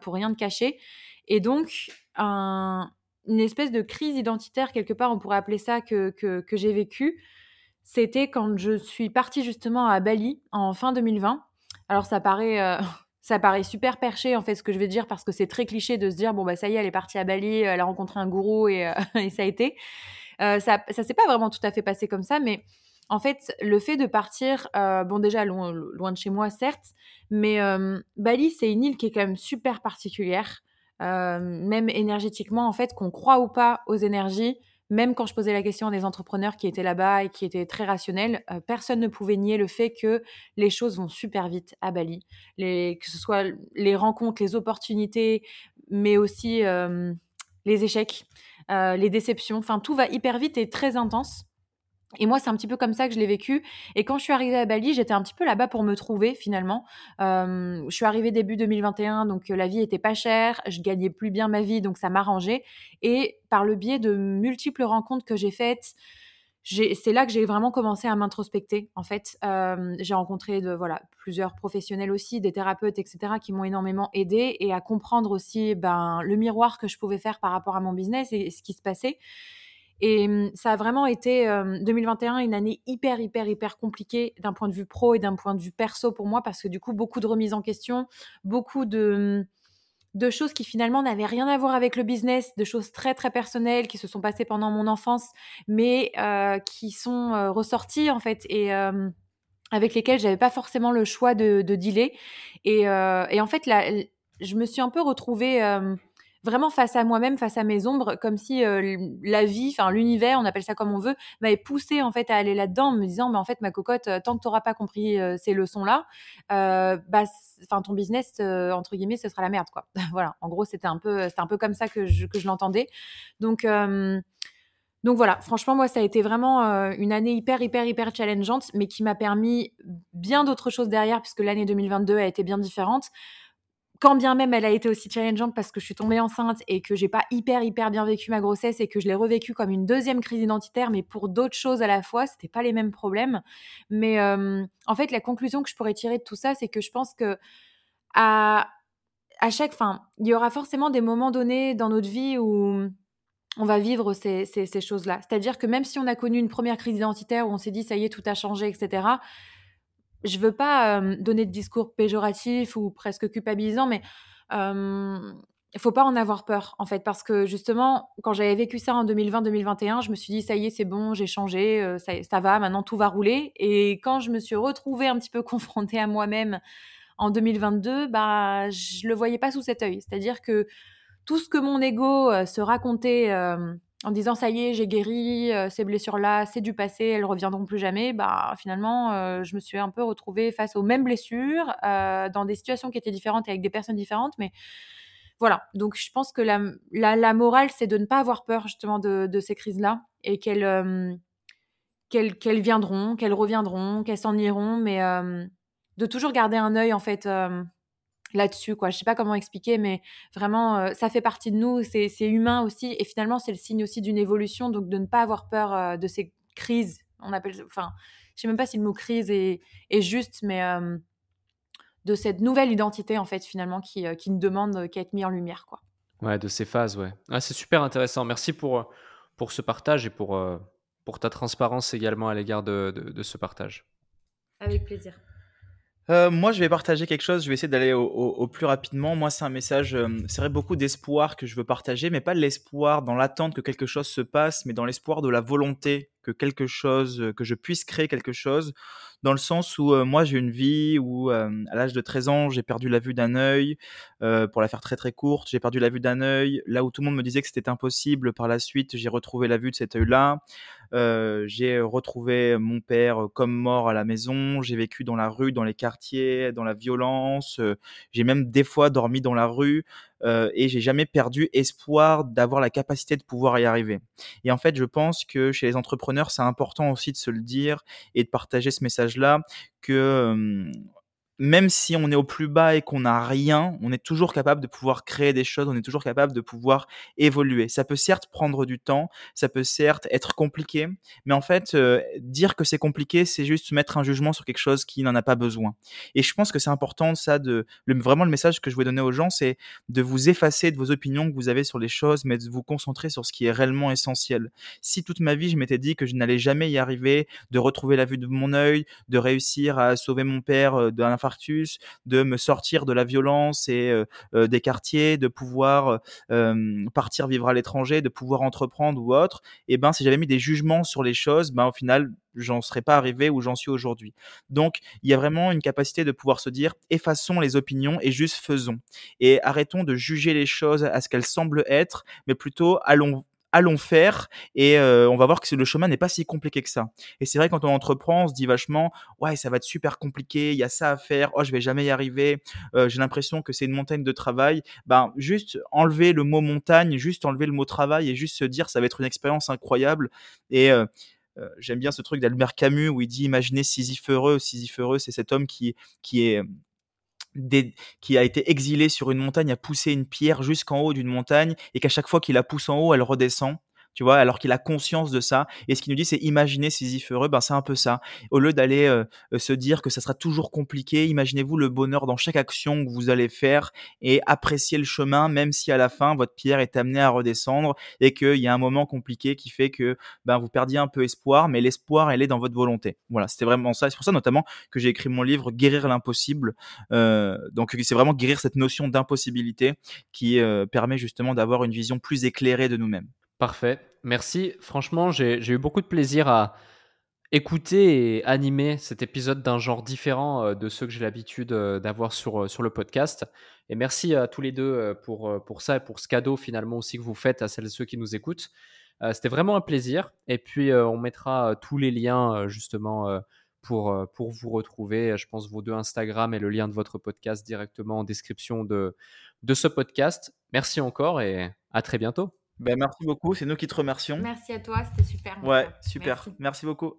pour rien de cacher. Et donc, un, une espèce de crise identitaire, quelque part, on pourrait appeler ça, que, que, j'ai vécu. C'était quand je suis partie justement à Bali en fin 2020. Alors ça paraît, euh, ça paraît super perché en fait ce que je vais dire parce que c'est très cliché de se dire bon bah ça y est elle est partie à Bali, elle a rencontré un gourou et, euh, et ça a été. Euh, ça, ça s'est pas vraiment tout à fait passé comme ça, mais en fait le fait de partir, bon déjà loin, loin, de chez moi certes, mais Bali c'est une île qui est quand même super particulière. Même énergétiquement, en fait, qu'on croit ou pas aux énergies, même quand je posais la question à des entrepreneurs qui étaient là-bas et qui étaient très rationnels, personne ne pouvait nier le fait que les choses vont super vite à Bali. Que ce soit les rencontres, les opportunités, mais aussi les échecs, les déceptions. Enfin, tout va hyper vite et très intense. Et moi, c'est un petit peu comme ça que je l'ai vécu. Et quand je suis arrivée à Bali, j'étais un petit peu là-bas pour me trouver finalement. je suis arrivée début 2021, donc la vie était pas chère, je gagnais plus bien ma vie, donc ça m'arrangeait. Et par le biais de multiples rencontres que j'ai faites, c'est là que j'ai vraiment commencé à m'introspecter. En fait, j'ai rencontré voilà, plusieurs professionnels aussi, des thérapeutes, etc., qui m'ont énormément aidé et à comprendre aussi ben, le miroir que je pouvais faire par rapport à mon business et ce qui se passait. Et mmh, ça a vraiment été 2021 une année hyper, hyper, hyper compliquée d'un point de vue pro et d'un point de vue perso pour moi, parce que du coup, beaucoup de remises en question, beaucoup de, mmh, choses qui finalement n'avaient rien à voir avec le business, de choses très, très personnelles qui se sont passées pendant mon enfance, mais qui sont ressorties en fait. Et avec lesquelles j'avais pas forcément le choix de, de dealer. Et, et, en fait, là, je me suis un peu retrouvée vraiment face à moi-même, face à mes ombres, comme si euh, la vie, enfin l'univers, on appelle ça comme on veut, m'avait poussé en fait à aller là-dedans, en me disant, mais en fait ma cocotte, euh, tant que tu n'auras pas compris euh, ces leçons-là, bah, enfin ton business entre guillemets, ce sera la merde quoi. voilà, en gros c'était un peu, c'était un peu comme ça que je, que je l'entendais. Donc donc voilà, franchement, moi, ça a été vraiment une année hyper, hyper, hyper challengeante, mais qui m'a permis bien d'autres choses derrière, puisque l'année 2022 a été bien différente quand bien même elle a été aussi challengeante parce que je suis tombée enceinte et que j'ai pas hyper hyper bien vécu ma grossesse et que je l'ai revécu comme une deuxième crise identitaire mais pour d'autres choses à la fois c'était pas les mêmes problèmes mais en fait la conclusion que je pourrais tirer de tout ça c'est que je pense que à à chaque fin il y aura forcément des moments donnés dans notre vie où on va vivre ces, ces choses-là. C'est-à-dire que même si on a connu une première crise identitaire où on s'est dit ça y est, tout a changé, etc., je veux pas donner de discours péjoratif ou presque culpabilisant, mais il faut pas en avoir peur en fait. Parce que justement quand j'avais vécu ça en 2020-2021 je me suis dit ça y est c'est bon j'ai changé ça, ça, va maintenant tout va rouler. Et quand je me suis retrouvée un petit peu confrontée à moi-même en 2022 bah je le voyais pas sous cet œil. C'est à dire que tout ce que mon ego se racontait en disant ça y est, j'ai guéri, euh, ces blessures-là, c'est du passé, elles reviendront plus jamais, bah finalement, euh, je me suis un peu retrouvée face aux mêmes blessures, euh, dans des situations qui étaient différentes et avec des personnes différentes, mais voilà, donc je pense que la, la, morale, c'est de ne pas avoir peur justement de, de ces crises-là et qu'elles qu'elles viendront, qu'elles reviendront, qu'elles s'en iront, mais de toujours garder un œil en fait là-dessus. Quoi. Je sais pas comment expliquer, mais vraiment, ça fait partie de nous, c'est humain aussi, et finalement, c'est le signe aussi d'une évolution, donc de ne pas avoir peur de ces crises. On appelle, enfin, je sais même pas si le mot crise est, est juste, mais de cette nouvelle identité en fait finalement qui, qui ne demande qu'à être mis en lumière, quoi. Ouais, de ces phases, ouais. Ah, c'est super intéressant. Merci pour, pour ce partage et pour, pour ta transparence également à l'égard de, de ce partage. Avec plaisir. Euh, moi, je vais partager quelque chose. Je vais essayer d'aller au, plus rapidement. Moi, c'est un message. Euh, c'est vrai beaucoup d'espoir que je veux partager, mais pas l'espoir dans l'attente que quelque chose se passe, mais dans l'espoir de la volonté que quelque chose, que je puisse créer quelque chose, dans le sens où euh, moi j'ai une vie où à l'âge de 13 ans j'ai perdu la vue d'un œil, pour la faire très très courte, j'ai perdu la vue d'un œil. Là où tout le monde me disait que c'était impossible, par la suite j'ai retrouvé la vue de cet œil-là. Euh, j'ai retrouvé mon père comme mort à la maison. J'ai vécu dans la rue, dans les quartiers, dans la violence. j'ai même des fois dormi dans la rue euh, et j'ai jamais perdu espoir d'avoir la capacité de pouvoir y arriver. Et en fait, je pense que chez les entrepreneurs, c'est important aussi de se le dire et de partager ce message-là que même si on est au plus bas et qu'on n'a rien, on est toujours capable de pouvoir créer des choses, on est toujours capable de pouvoir évoluer. Ça peut certes prendre du temps, ça peut certes être compliqué, mais en fait, euh, dire que c'est compliqué, c'est juste mettre un jugement sur quelque chose qui n'en a pas besoin. Et je pense que c'est important ça de vraiment le message que je veux donner aux gens, c'est de vous effacer de vos opinions que vous avez sur les choses, mais de vous concentrer sur ce qui est réellement essentiel. Si toute ma vie je m'étais dit que je n'allais jamais y arriver, de retrouver la vue de mon œil, de réussir à sauver mon père euh, de me sortir de la violence et euh, euh, des quartiers, de pouvoir euh, partir vivre à l'étranger, de pouvoir entreprendre ou autre, et eh ben si j'avais mis des jugements sur les choses, ben au final j'en serais pas arrivé où j'en suis aujourd'hui. Donc, il y a vraiment une capacité de pouvoir se dire effaçons les opinions et juste faisons. Et arrêtons de juger les choses à ce qu'elles semblent être, mais plutôt allons allons faire et euh, on va voir que le chemin n'est pas si compliqué que ça. Et c'est vrai quand on entreprend, on se dit vachement ouais ça va être super compliqué, il y a ça à faire, oh je vais jamais y arriver, euh, j'ai l'impression que c'est une montagne de travail. Ben juste enlever le mot montagne, juste enlever le mot travail et juste se dire ça va être une expérience incroyable et euh, j'aime bien ce truc d'Albert Camus où il dit imaginez Sisyphe heureux. Heureux, c'est cet homme qui, qui est qui a été exilé sur une montagne a poussé une pierre jusqu'en haut d'une montagne et qu'à chaque fois qu'il la pousse en haut, elle redescend tu vois, alors qu'il a conscience de ça. Et ce qu'il nous dit, c'est imaginer Sisyphe heureux, ben c'est un peu ça. Au lieu d'aller euh, euh, se dire que ça sera toujours compliqué, imaginez-vous le bonheur dans chaque action que vous allez faire et apprécier le chemin, même si à la fin votre pierre est amenée à redescendre et qu'il y a un moment compliqué qui fait que ben vous perdiez un peu espoir, mais l'espoir elle est dans votre volonté. Voilà, c'était vraiment ça. C'est pour ça notamment que j'ai écrit mon livre Guérir l'impossible. Euh, donc c'est vraiment guérir cette notion d'impossibilité qui permet justement d'avoir une vision plus éclairée de nous-mêmes. Parfait. Merci. Franchement, j'ai eu beaucoup de plaisir à écouter et animer cet épisode d'un genre différent euh, de ceux que j'ai l'habitude euh, d'avoir sur, euh, sur le podcast. Et merci à tous les deux pour, ça et pour ce cadeau finalement aussi que vous faites à celles et ceux qui nous écoutent. C'était vraiment un plaisir. Et puis, on mettra tous les liens justement pour, vous retrouver. Je pense vos deux Instagram et le lien de votre podcast directement en description de, de ce podcast. Merci encore et à très bientôt. Ben, merci beaucoup, c'est nous qui te remercions. Merci à toi, c'était super. Ouais, super. merci beaucoup.